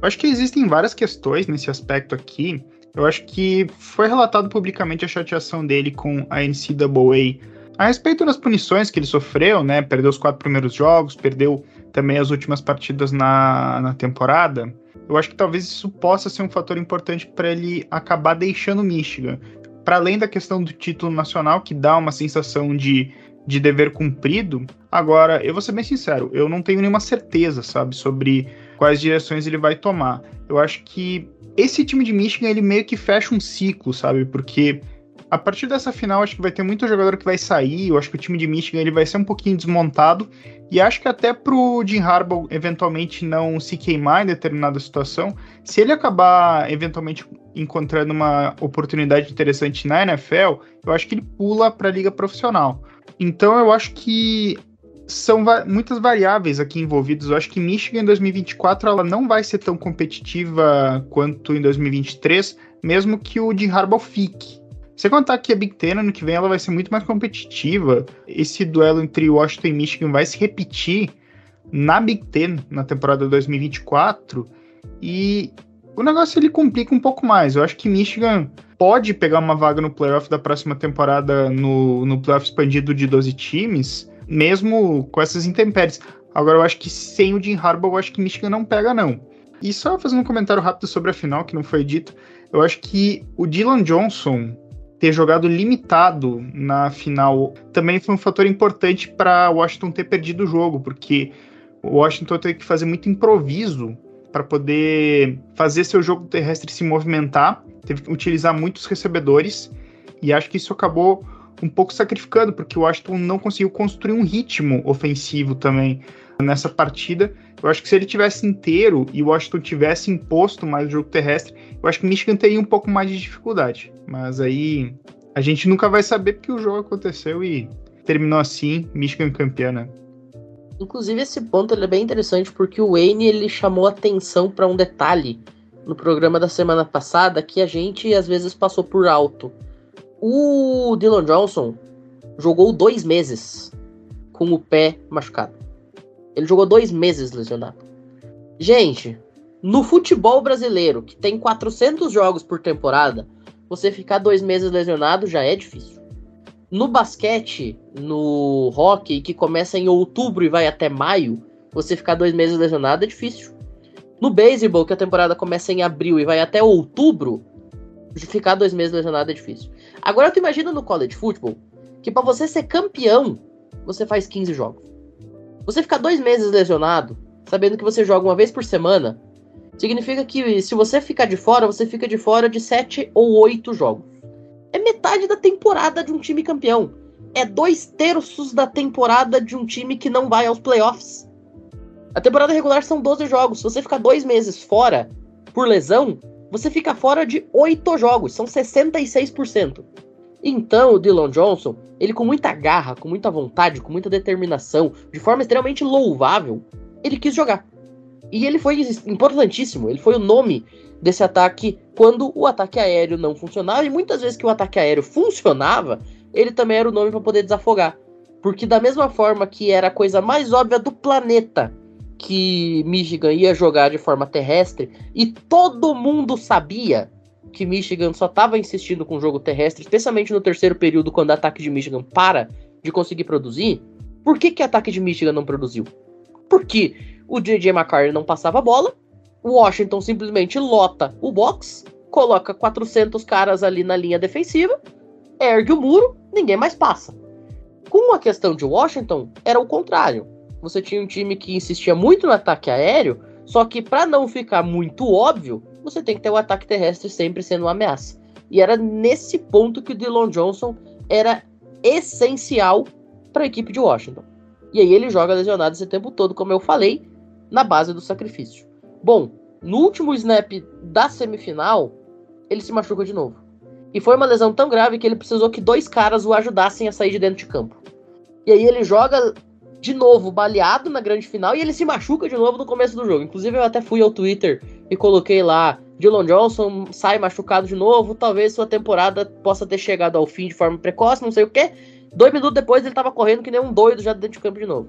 Eu acho que existem várias questões nesse aspecto aqui. Eu acho que foi relatado publicamente a chateação dele com a NCAA a respeito das punições que ele sofreu, né? Perdeu os quatro primeiros jogos, perdeu também as últimas partidas na, na temporada. Eu acho que talvez isso possa ser um fator importante para ele acabar deixando Michigan. Para além da questão do título nacional, que dá uma sensação de, de dever cumprido. Agora, eu vou ser bem sincero, eu não tenho nenhuma certeza, sabe, sobre quais direções ele vai tomar. Eu acho que esse time de Michigan, ele meio que fecha um ciclo, sabe? Porque a partir dessa final, acho que vai ter muito jogador que vai sair. Eu acho que o time de Michigan ele vai ser um pouquinho desmontado. E acho que até pro Jim Harbaugh eventualmente não se queimar em determinada situação, se ele acabar eventualmente encontrando uma oportunidade interessante na NFL, eu acho que ele pula para a liga profissional. Então eu acho que são va muitas variáveis aqui envolvidas. Eu acho que Michigan em 2024 ela não vai ser tão competitiva quanto em 2023, mesmo que o de Harbaugh fique. Você contar que a Big Ten ano que vem ela vai ser muito mais competitiva. Esse duelo entre Washington e Michigan vai se repetir na Big Ten na temporada 2024 e o negócio ele complica um pouco mais. Eu acho que Michigan pode pegar uma vaga no playoff da próxima temporada no, no playoff expandido de 12 times, mesmo com essas intempéries. Agora, eu acho que sem o Jim Harbaugh, eu acho que Michigan não pega, não. E só fazendo um comentário rápido sobre a final, que não foi dito, eu acho que o Dylan Johnson ter jogado limitado na final também foi um fator importante para Washington ter perdido o jogo, porque o Washington teve que fazer muito improviso para poder fazer seu jogo terrestre se movimentar, teve que utilizar muitos recebedores, e acho que isso acabou um pouco sacrificando, porque o Washington não conseguiu construir um ritmo ofensivo também nessa partida. Eu acho que se ele tivesse inteiro e o Washington tivesse imposto mais o jogo terrestre, eu acho que Michigan teria um pouco mais de dificuldade. Mas aí a gente nunca vai saber porque o jogo aconteceu e terminou assim, Michigan campeã, né? Inclusive esse ponto é bem interessante porque o Wayne ele chamou atenção para um detalhe no programa da semana passada que a gente às vezes passou por alto. O Dylan Johnson jogou dois meses com o pé machucado. Ele jogou dois meses lesionado. Gente, no futebol brasileiro, que tem 400 jogos por temporada, você ficar dois meses lesionado já é difícil. No basquete, no hockey, que começa em outubro e vai até maio, você ficar dois meses lesionado é difícil. No beisebol, que a temporada começa em abril e vai até outubro, ficar dois meses lesionado é difícil. Agora tu imagina no college football que para você ser campeão, você faz 15 jogos. Você ficar dois meses lesionado, sabendo que você joga uma vez por semana, Significa que se você ficar de fora, você fica de fora de 7 ou 8 jogos. É metade da temporada de um time campeão. É dois terços da temporada de um time que não vai aos playoffs. A temporada regular são 12 jogos. Se você ficar dois meses fora por lesão, você fica fora de 8 jogos. São 66%. Então, o Dylan Johnson, ele com muita garra, com muita vontade, com muita determinação, de forma extremamente louvável, ele quis jogar. E ele foi importantíssimo, ele foi o nome desse ataque quando o ataque aéreo não funcionava, e muitas vezes que o ataque aéreo funcionava, ele também era o nome para poder desafogar. Porque da mesma forma que era a coisa mais óbvia do planeta que Michigan ia jogar de forma terrestre, e todo mundo sabia que Michigan só estava insistindo com o jogo terrestre, especialmente no terceiro período, quando o ataque de Michigan para de conseguir produzir, por que, que o ataque de Michigan não produziu? Porque o J.J. McCarthy não passava a bola, Washington simplesmente lota o box, coloca 400 caras ali na linha defensiva, ergue o muro, ninguém mais passa. Com a questão de Washington, era o contrário. Você tinha um time que insistia muito no ataque aéreo, só que para não ficar muito óbvio, você tem que ter o ataque terrestre sempre sendo uma ameaça. E era nesse ponto que o Dylan Johnson era essencial para a equipe de Washington. E aí ele joga lesionado esse tempo todo, como eu falei, na base do sacrifício. Bom, no último snap da semifinal, ele se machuca de novo. E foi uma lesão tão grave que ele precisou que dois caras o ajudassem a sair de dentro de campo. E aí ele joga de novo baleado na grande final e ele se machuca de novo no começo do jogo. Inclusive eu até fui ao Twitter e coloquei lá: Dylan Johnson sai machucado de novo, talvez sua temporada possa ter chegado ao fim de forma precoce, não sei o que. Dois minutos depois ele tava correndo que nem um doido já dentro de campo de novo.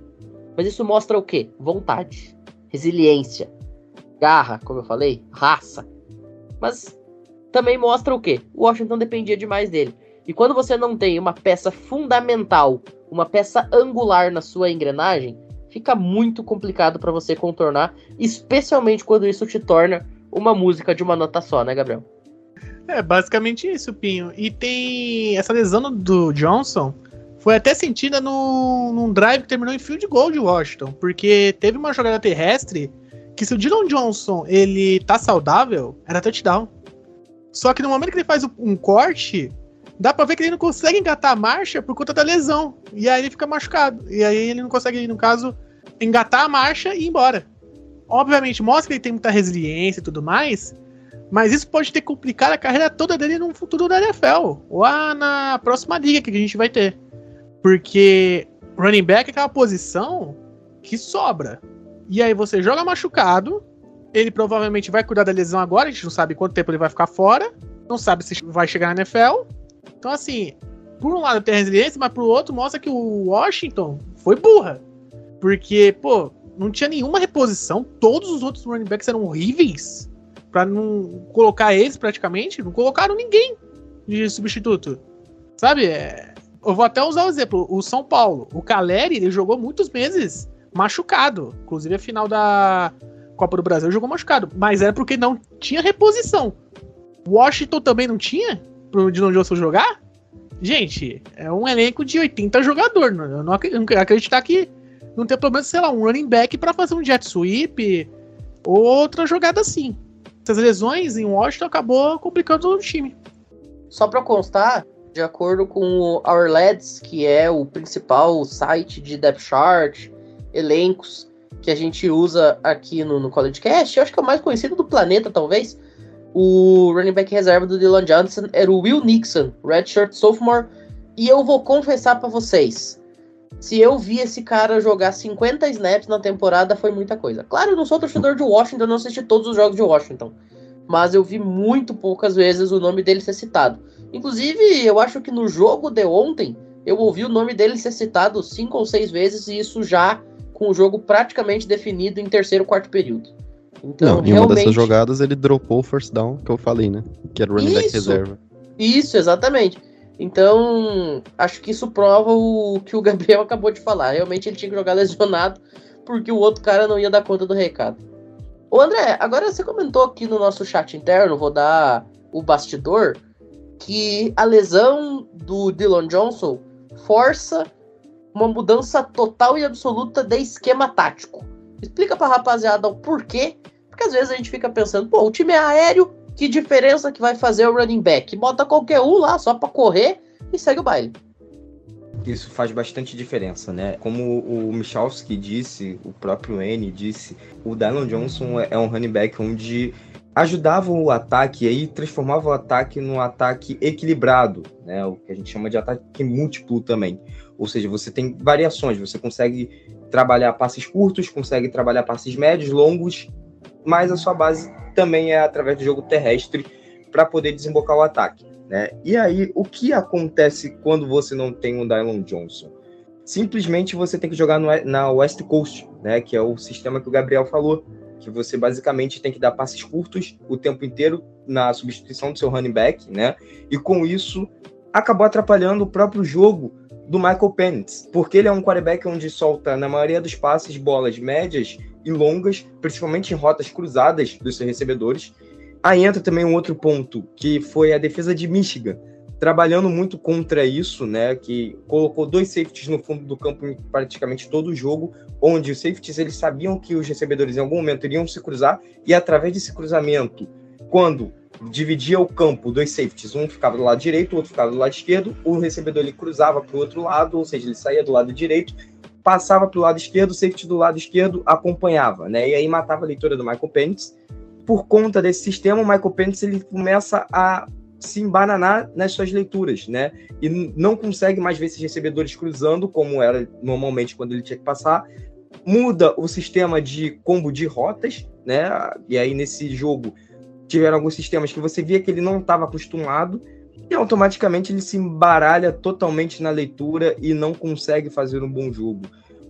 Mas isso mostra o quê? Vontade, resiliência, garra, como eu falei, raça. Mas também mostra o quê? O Washington dependia demais dele. E quando você não tem uma peça fundamental, uma peça angular na sua engrenagem, fica muito complicado para você contornar, especialmente quando isso te torna uma música de uma nota só, né, Gabriel? É basicamente isso, Pinho. E tem essa lesão do Johnson foi até sentida no, num drive que terminou em field goal de Washington, porque teve uma jogada terrestre que se o Dylan Johnson ele tá saudável, era touchdown. Só que no momento que ele faz um corte, dá pra ver que ele não consegue engatar a marcha por conta da lesão. E aí ele fica machucado. E aí ele não consegue, no caso, engatar a marcha e ir embora. Obviamente, mostra que ele tem muita resiliência e tudo mais, mas isso pode ter complicado a carreira toda dele no futuro da NFL. Ou na próxima liga que a gente vai ter. Porque running back é aquela posição que sobra. E aí você joga machucado, ele provavelmente vai cuidar da lesão agora, a gente não sabe quanto tempo ele vai ficar fora, não sabe se vai chegar na NFL. Então, assim, por um lado tem resiliência, mas pro outro mostra que o Washington foi burra. Porque, pô, não tinha nenhuma reposição, todos os outros running backs eram horríveis. Pra não colocar eles praticamente, não colocaram ninguém de substituto. Sabe? É, eu vou até usar o exemplo, o São Paulo. O Caleri, ele jogou muitos meses machucado. Inclusive a final da Copa do Brasil jogou machucado. Mas era porque não tinha reposição. Washington também não tinha? Pro Dylan Johnson jogar? Gente, é um elenco de 80 jogadores. Eu não acreditar que não tem pelo menos, sei lá, um running back para fazer um jet sweep ou outra jogada assim. Essas lesões em Washington acabou complicando o time. Só para constar, de acordo com o Our Lads, que é o principal site de depth chart, elencos que a gente usa aqui no, no College Cast, eu acho que é o mais conhecido do planeta, talvez. O running back reserva do Dylan Johnson era o Will Nixon, redshirt sophomore. E eu vou confessar para vocês, se eu vi esse cara jogar 50 snaps na temporada, foi muita coisa. Claro, eu não sou torcedor de Washington, não assisti todos os jogos de Washington. Mas eu vi muito poucas vezes o nome dele ser citado. Inclusive, eu acho que no jogo de ontem, eu ouvi o nome dele ser citado cinco ou seis vezes, e isso já com o jogo praticamente definido em terceiro quarto período. Então, Não, em realmente... uma dessas jogadas ele dropou o first down que eu falei, né? Que era o running back reserva. Isso, exatamente. Então, acho que isso prova o que o Gabriel acabou de falar. Realmente ele tinha que jogar lesionado, porque o outro cara não ia dar conta do recado. Ô André, agora você comentou aqui no nosso chat interno, vou dar o bastidor, que a lesão do Dylan Johnson força uma mudança total e absoluta de esquema tático. Explica pra rapaziada o porquê, Porque às vezes a gente fica pensando, pô, o time é aéreo, que diferença que vai fazer o running back? Bota qualquer um lá só para correr e segue o baile. Isso faz bastante diferença, né? Como o Michalski disse, o próprio N disse, o Dylan Johnson é um running back onde ajudava o ataque e aí transformava o ataque num ataque equilibrado, né? O que a gente chama de ataque múltiplo também. Ou seja, você tem variações, você consegue trabalhar passes curtos, consegue trabalhar passes médios, longos, mas a sua base também é através do jogo terrestre para poder desembocar o ataque. Né? E aí, o que acontece quando você não tem um Dylan Johnson? Simplesmente você tem que jogar no, na West Coast, né? que é o sistema que o Gabriel falou, que você basicamente tem que dar passes curtos o tempo inteiro na substituição do seu running back, né? E com isso acabou atrapalhando o próprio jogo do Michael Penix, porque ele é um quarterback onde solta, na maioria dos passes, bolas médias e longas, principalmente em rotas cruzadas dos seus recebedores. Aí entra também um outro ponto, que foi a defesa de Michigan, trabalhando muito contra isso, né, que colocou dois safeties no fundo do campo em praticamente todo o jogo, onde os safeties eles sabiam que os recebedores em algum momento iriam se cruzar e através desse cruzamento, quando dividia o campo, dois safeties, um ficava do lado direito, o outro ficava do lado esquerdo, o recebedor ele cruzava para o outro lado, ou seja, ele saía do lado direito, passava para o lado esquerdo, o safety do lado esquerdo acompanhava, né? E aí matava a leitura do Michael Penix. Por conta desse sistema, o Michael Penix ele começa a se embananar nas suas leituras, né? E não consegue mais ver esses recebedores cruzando, como era normalmente quando ele tinha que passar. Muda o sistema de combo de rotas, né? E aí nesse jogo tiveram alguns sistemas que você via que ele não estava acostumado e automaticamente ele se embaralha totalmente na leitura e não consegue fazer um bom jogo.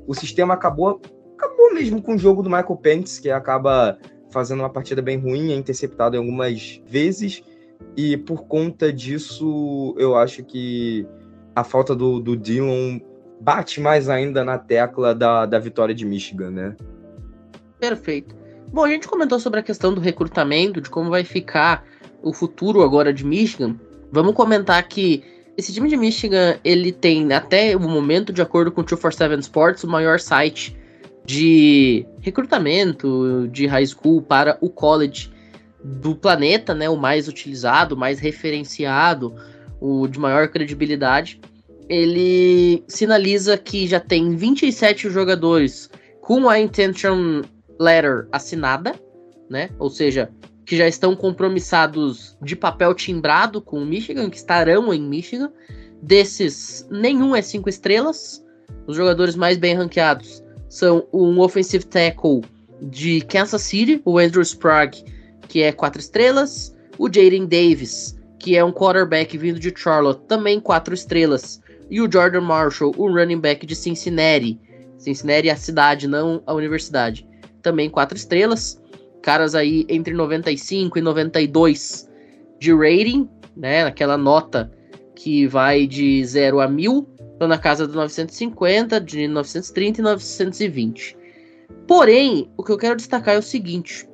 O sistema acabou acabou mesmo com o jogo do Michael Pence, que acaba fazendo uma partida bem ruim, é interceptado algumas vezes, e por conta disso eu acho que a falta do, do Dillon bate mais ainda na tecla da, da vitória de Michigan, né? Perfeito. Bom, a gente comentou sobre a questão do recrutamento, de como vai ficar o futuro agora de Michigan. Vamos comentar que esse time de Michigan, ele tem até o momento, de acordo com o 247 Sports, o maior site de recrutamento de high school para o college do planeta, né? O mais utilizado, o mais referenciado, o de maior credibilidade. Ele sinaliza que já tem 27 jogadores com a intention letter assinada, né? Ou seja, que já estão compromissados de papel timbrado com o Michigan, que estarão em Michigan. Desses, nenhum é cinco estrelas. Os jogadores mais bem ranqueados são um offensive tackle de Kansas City, o Andrew Sprague, que é quatro estrelas. O Jaden Davis, que é um quarterback vindo de Charlotte, também quatro estrelas. E o Jordan Marshall, um running back de Cincinnati. Cincinnati é a cidade, não a universidade também quatro estrelas. Caras aí entre 95 e 92 de rating, né? Aquela nota que vai de 0 a 1000, tô na casa de 950, de 930 e 920. Porém, o que eu quero destacar é o seguinte: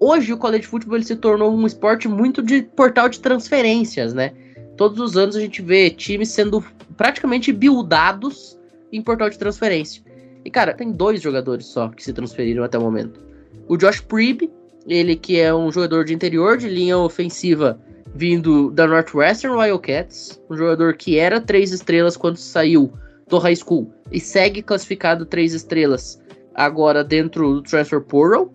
hoje o college football ele se tornou um esporte muito de portal de transferências, né? Todos os anos a gente vê times sendo praticamente buildados em portal de transferência. E, cara, tem dois jogadores só que se transferiram até o momento. O Josh Prieb, ele que é um jogador de interior de linha ofensiva vindo da Northwestern Wildcats, um jogador que era três estrelas quando saiu do high school e segue classificado três estrelas agora dentro do transfer portal,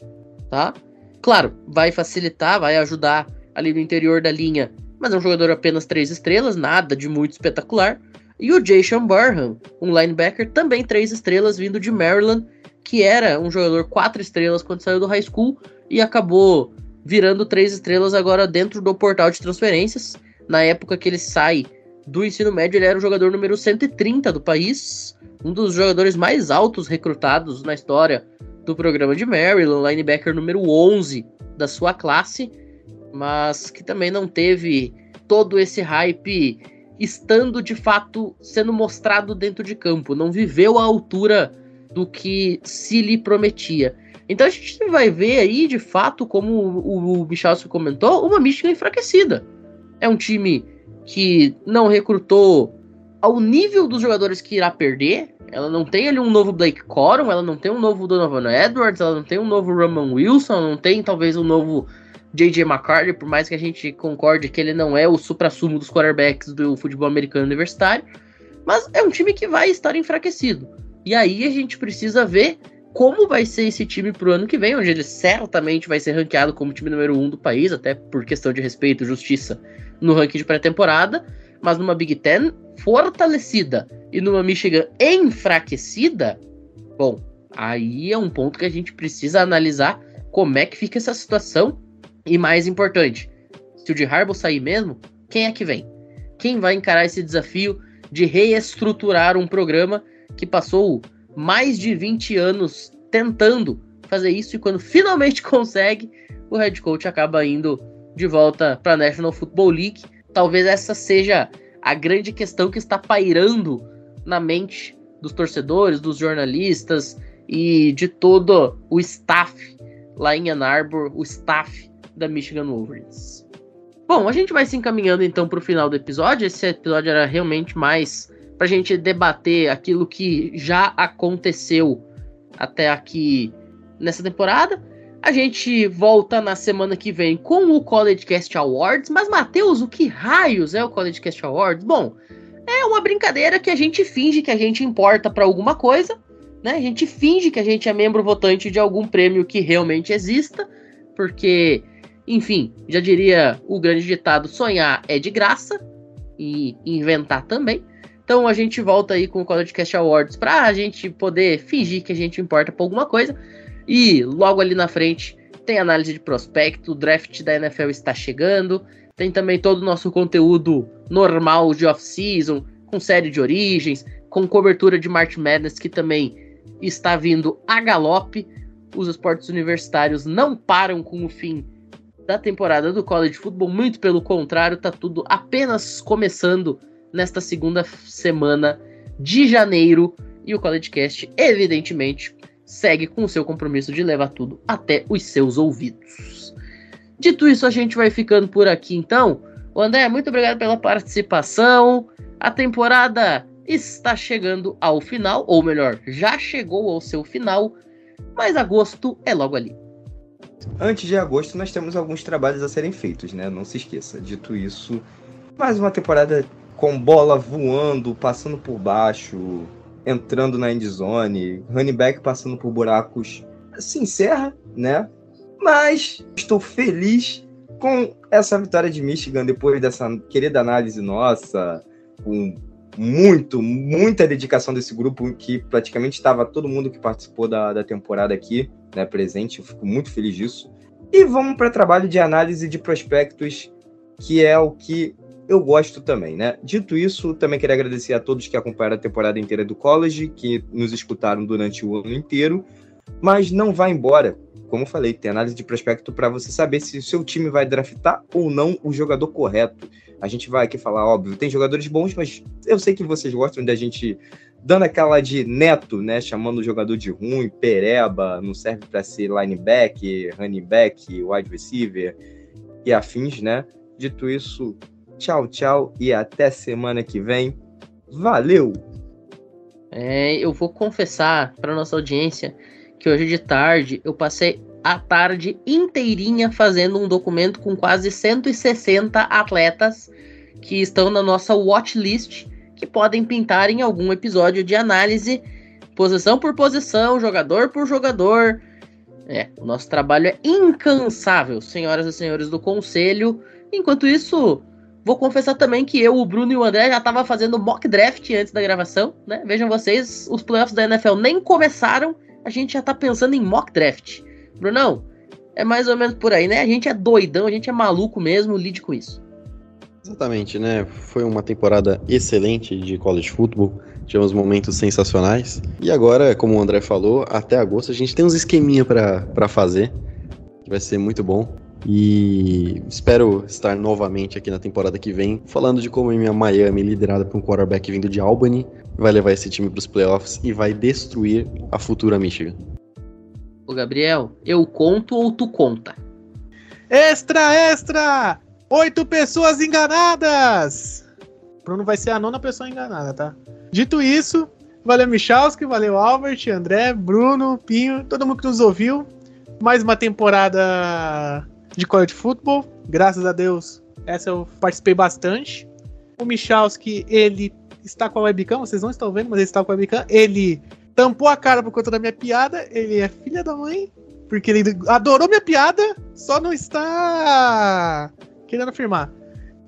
tá? Claro, vai facilitar, vai ajudar ali no interior da linha, mas é um jogador apenas três estrelas, nada de muito espetacular. E o Jason Barham, um linebacker também três estrelas vindo de Maryland, que era um jogador quatro estrelas quando saiu do high school e acabou virando três estrelas agora dentro do portal de transferências. Na época que ele sai do ensino médio, ele era o jogador número 130 do país, um dos jogadores mais altos recrutados na história do programa de Maryland, linebacker número 11 da sua classe, mas que também não teve todo esse hype estando de fato sendo mostrado dentro de campo, não viveu à altura do que se lhe prometia. Então a gente vai ver aí, de fato, como o, o comentou, uma Michigan enfraquecida. É um time que não recrutou ao nível dos jogadores que irá perder. Ela não tem ali um novo Blake Corum, ela não tem um novo Donovan Edwards, ela não tem um novo Roman Wilson, não tem talvez um novo J.J. McCarthy, por mais que a gente concorde que ele não é o supra-sumo dos quarterbacks do futebol americano universitário. Mas é um time que vai estar enfraquecido. E aí a gente precisa ver como vai ser esse time pro ano que vem, onde ele certamente vai ser ranqueado como time número um do país, até por questão de respeito e justiça no ranking de pré-temporada, mas numa Big Ten fortalecida e numa Michigan enfraquecida, bom, aí é um ponto que a gente precisa analisar como é que fica essa situação e mais importante, se o de Harbaugh sair mesmo, quem é que vem? Quem vai encarar esse desafio de reestruturar um programa que passou mais de 20 anos tentando fazer isso e quando finalmente consegue, o head coach acaba indo de volta para a National Football League. Talvez essa seja a grande questão que está pairando na mente dos torcedores, dos jornalistas e de todo o staff lá em Ann Arbor, o staff da Michigan Wolverines. Bom, a gente vai se encaminhando então para o final do episódio. Esse episódio era realmente mais para a gente debater aquilo que já aconteceu até aqui nessa temporada. A gente volta na semana que vem com o College Cast Awards. Mas, Matheus, o que raios é o College Cast Awards? Bom, é uma brincadeira que a gente finge que a gente importa para alguma coisa, né? A gente finge que a gente é membro votante de algum prêmio que realmente exista, porque enfim, já diria o grande ditado: sonhar é de graça e inventar também. Então a gente volta aí com o College Cast Awards para a gente poder fingir que a gente importa para alguma coisa. E logo ali na frente tem análise de prospecto, o draft da NFL está chegando, tem também todo o nosso conteúdo normal de off-season, com série de origens, com cobertura de March Madness que também está vindo a galope. Os esportes universitários não param com o fim da temporada do college football, muito pelo contrário, tá tudo apenas começando nesta segunda semana de janeiro e o College Cast, evidentemente, segue com o seu compromisso de levar tudo até os seus ouvidos. Dito isso, a gente vai ficando por aqui então. O André, muito obrigado pela participação. A temporada está chegando ao final, ou melhor, já chegou ao seu final, mas agosto é logo ali. Antes de agosto, nós temos alguns trabalhos a serem feitos, né? Não se esqueça. Dito isso, mais uma temporada com bola voando, passando por baixo, entrando na endzone, running back passando por buracos. Se encerra, né? Mas estou feliz com essa vitória de Michigan depois dessa querida análise nossa, com muito, muita dedicação desse grupo, que praticamente estava todo mundo que participou da, da temporada aqui né, presente. Eu fico muito feliz disso. E vamos para trabalho de análise de prospectos, que é o que eu gosto também, né? Dito isso, também queria agradecer a todos que acompanharam a temporada inteira do College, que nos escutaram durante o ano inteiro, mas não vá embora. Como falei, tem análise de prospecto para você saber se o seu time vai draftar ou não o jogador correto. A gente vai aqui falar, óbvio, tem jogadores bons, mas eu sei que vocês gostam da gente dando aquela de neto, né? Chamando o jogador de ruim, pereba, não serve para ser linebacker, running back, wide receiver e afins, né? Dito isso, tchau, tchau e até semana que vem. Valeu! É, eu vou confessar para nossa audiência que hoje de tarde eu passei a tarde inteirinha fazendo um documento com quase 160 atletas que estão na nossa watchlist que podem pintar em algum episódio de análise, posição por posição, jogador por jogador. É, o nosso trabalho é incansável, senhoras e senhores do conselho. Enquanto isso, vou confessar também que eu, o Bruno e o André já estavam fazendo mock draft antes da gravação, né? Vejam vocês, os playoffs da NFL nem começaram, a gente já tá pensando em mock draft. Brunão, é mais ou menos por aí, né? A gente é doidão, a gente é maluco mesmo, lide com isso. Exatamente, né? Foi uma temporada excelente de college football. Tivemos momentos sensacionais. E agora, como o André falou, até agosto a gente tem uns esqueminha para fazer, que vai ser muito bom. E espero estar novamente aqui na temporada que vem, falando de como a minha Miami, liderada por um quarterback vindo de Albany, vai levar esse time para os playoffs e vai destruir a futura Michigan. Ô Gabriel, eu conto ou tu conta? Extra, extra! Oito pessoas enganadas! Bruno vai ser a nona pessoa enganada, tá? Dito isso, Valeu, Michalski, valeu, Albert, André, Bruno, Pinho, todo mundo que nos ouviu. Mais uma temporada de college football. Graças a Deus, essa eu participei bastante. O Michalski, ele está com a webcam, vocês não estão vendo, mas ele está com a webcam. Ele tampou a cara por conta da minha piada. Ele é filha da mãe, porque ele adorou minha piada, só não está querendo afirmar.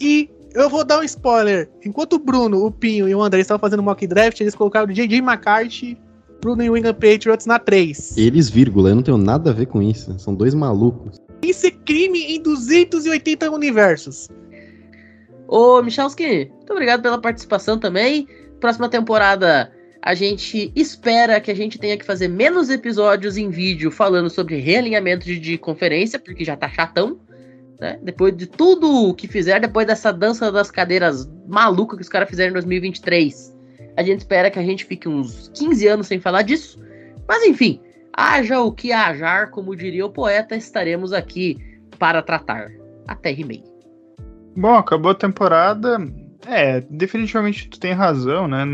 E eu vou dar um spoiler. Enquanto o Bruno, o Pinho e o André estavam fazendo mock draft, eles colocaram o J.J. McCarthy, Bruno e o England Patriots na 3. Eles, vírgula, eu não tenho nada a ver com isso. São dois malucos. Isso é crime em 280 universos. Ô, Michalski, muito obrigado pela participação também. Próxima temporada, a gente espera que a gente tenha que fazer menos episódios em vídeo falando sobre realinhamento de, de conferência, porque já tá chatão. Né? Depois de tudo que fizer, depois dessa dança das cadeiras maluca que os caras fizeram em 2023, a gente espera que a gente fique uns 15 anos sem falar disso. Mas enfim, haja o que hajar, como diria o poeta, estaremos aqui para tratar. Até rimei. Bom, acabou a temporada. É, definitivamente tu tem razão, né?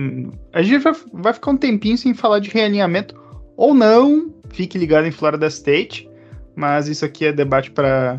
A gente vai, vai ficar um tempinho sem falar de realinhamento. Ou não, fique ligado em Florida State. Mas isso aqui é debate para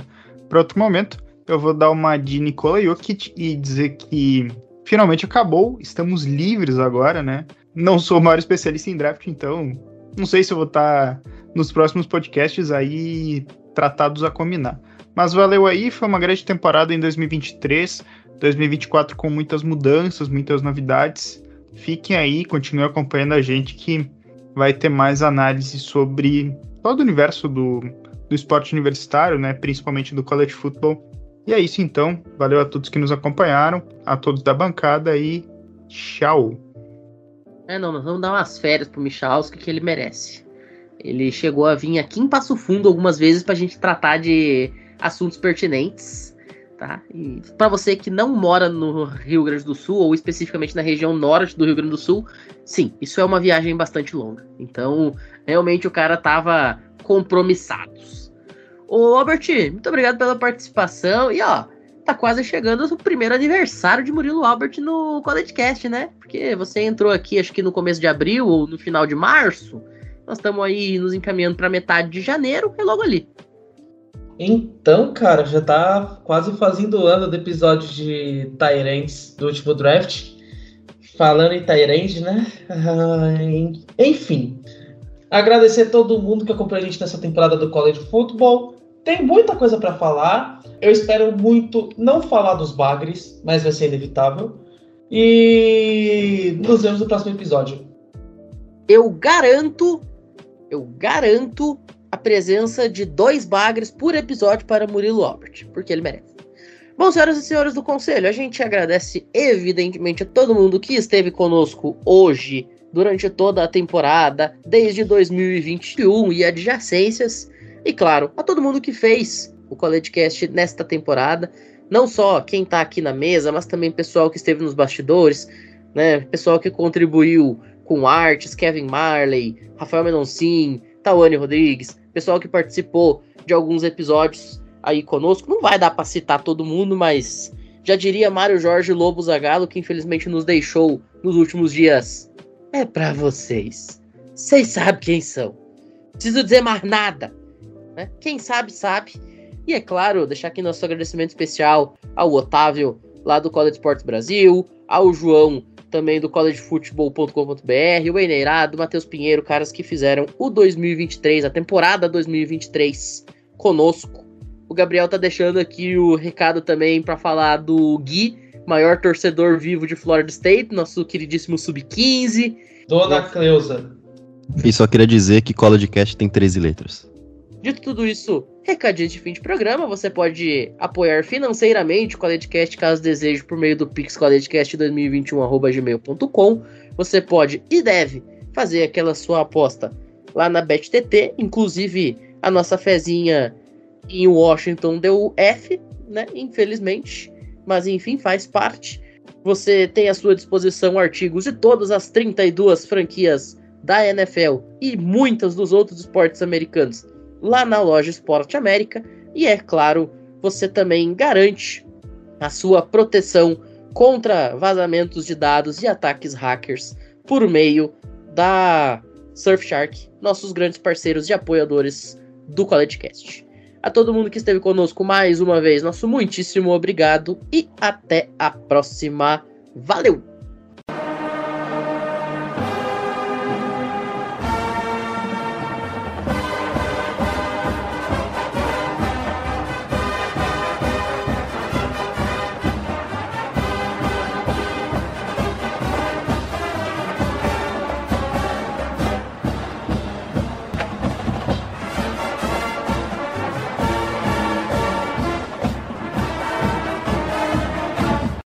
outro momento. Eu vou dar uma de Nikola Jokic e dizer que finalmente acabou. Estamos livres agora, né? Não sou o maior especialista em draft, então não sei se eu vou estar nos próximos podcasts aí tratados a combinar. Mas valeu aí, foi uma grande temporada em 2023, 2024 com muitas mudanças, muitas novidades. Fiquem aí, continuem acompanhando a gente que vai ter mais análise sobre todo o universo do, do esporte universitário, né, principalmente do college football. E é isso então, valeu a todos que nos acompanharam, a todos da bancada e tchau. É, não, nós vamos dar umas férias pro Michalski que ele merece. Ele chegou a vir aqui em Passo Fundo algumas vezes pra gente tratar de assuntos pertinentes, tá? E para você que não mora no Rio Grande do Sul ou especificamente na região norte do Rio Grande do Sul, sim, isso é uma viagem bastante longa. Então, realmente o cara tava compromissados. Ô, Albert, muito obrigado pela participação e ó, tá quase chegando o primeiro aniversário de Murilo Albert no CollegeCast, né? Porque você entrou aqui acho que no começo de abril ou no final de março. Nós estamos aí nos encaminhando para metade de janeiro, é logo ali. Então, cara, já tá quase fazendo ano do episódio de Tyrants do último draft. Falando em Tyrants, né? enfim. Agradecer a todo mundo que acompanha a gente nessa temporada do College Football. Tem muita coisa para falar. Eu espero muito não falar dos bagres, mas vai ser inevitável. E nos vemos no próximo episódio. Eu garanto, eu garanto a presença de dois bagres por episódio para Murilo Albert, porque ele merece. Bom, senhoras e senhores do conselho, a gente agradece evidentemente a todo mundo que esteve conosco hoje, durante toda a temporada, desde 2021 e adjacências, e claro, a todo mundo que fez o CollegeCast nesta temporada, não só quem está aqui na mesa, mas também pessoal que esteve nos bastidores, né, pessoal que contribuiu com artes, Kevin Marley, Rafael Menoncin, Tawane Rodrigues, pessoal que participou de alguns episódios aí conosco. Não vai dar para citar todo mundo, mas já diria Mário Jorge Lobo Zagalo, que infelizmente nos deixou nos últimos dias. É para vocês. Vocês sabem quem são. Preciso dizer mais nada. Né? Quem sabe, sabe. E é claro, deixar aqui nosso agradecimento especial ao Otávio, lá do College Sports Brasil, ao João, também do collegefootball.com.br, o Eneirado, Matheus Pinheiro, caras que fizeram o 2023, a temporada 2023 conosco. O Gabriel tá deixando aqui o recado também para falar do Gui, maior torcedor vivo de Florida State, nosso queridíssimo Sub-15. Dona Cleusa. E só queria dizer que College Cast tem 13 letras. Dito tudo isso, recadinho de fim de programa, você pode apoiar financeiramente o CollegeCast caso deseje por meio do Pix CollegeCast2021@gmail.com. Você pode e deve fazer aquela sua aposta lá na BetTT, inclusive a nossa fezinha em Washington deu F, né? Infelizmente, mas enfim, faz parte. Você tem à sua disposição artigos de todas as 32 franquias da NFL e muitas dos outros esportes americanos lá na loja Esporte América. E é claro, você também garante a sua proteção contra vazamentos de dados e ataques hackers por meio da Surfshark, nossos grandes parceiros e apoiadores do CollegeCast. A todo mundo que esteve conosco mais uma vez, nosso muitíssimo obrigado e até a próxima. Valeu!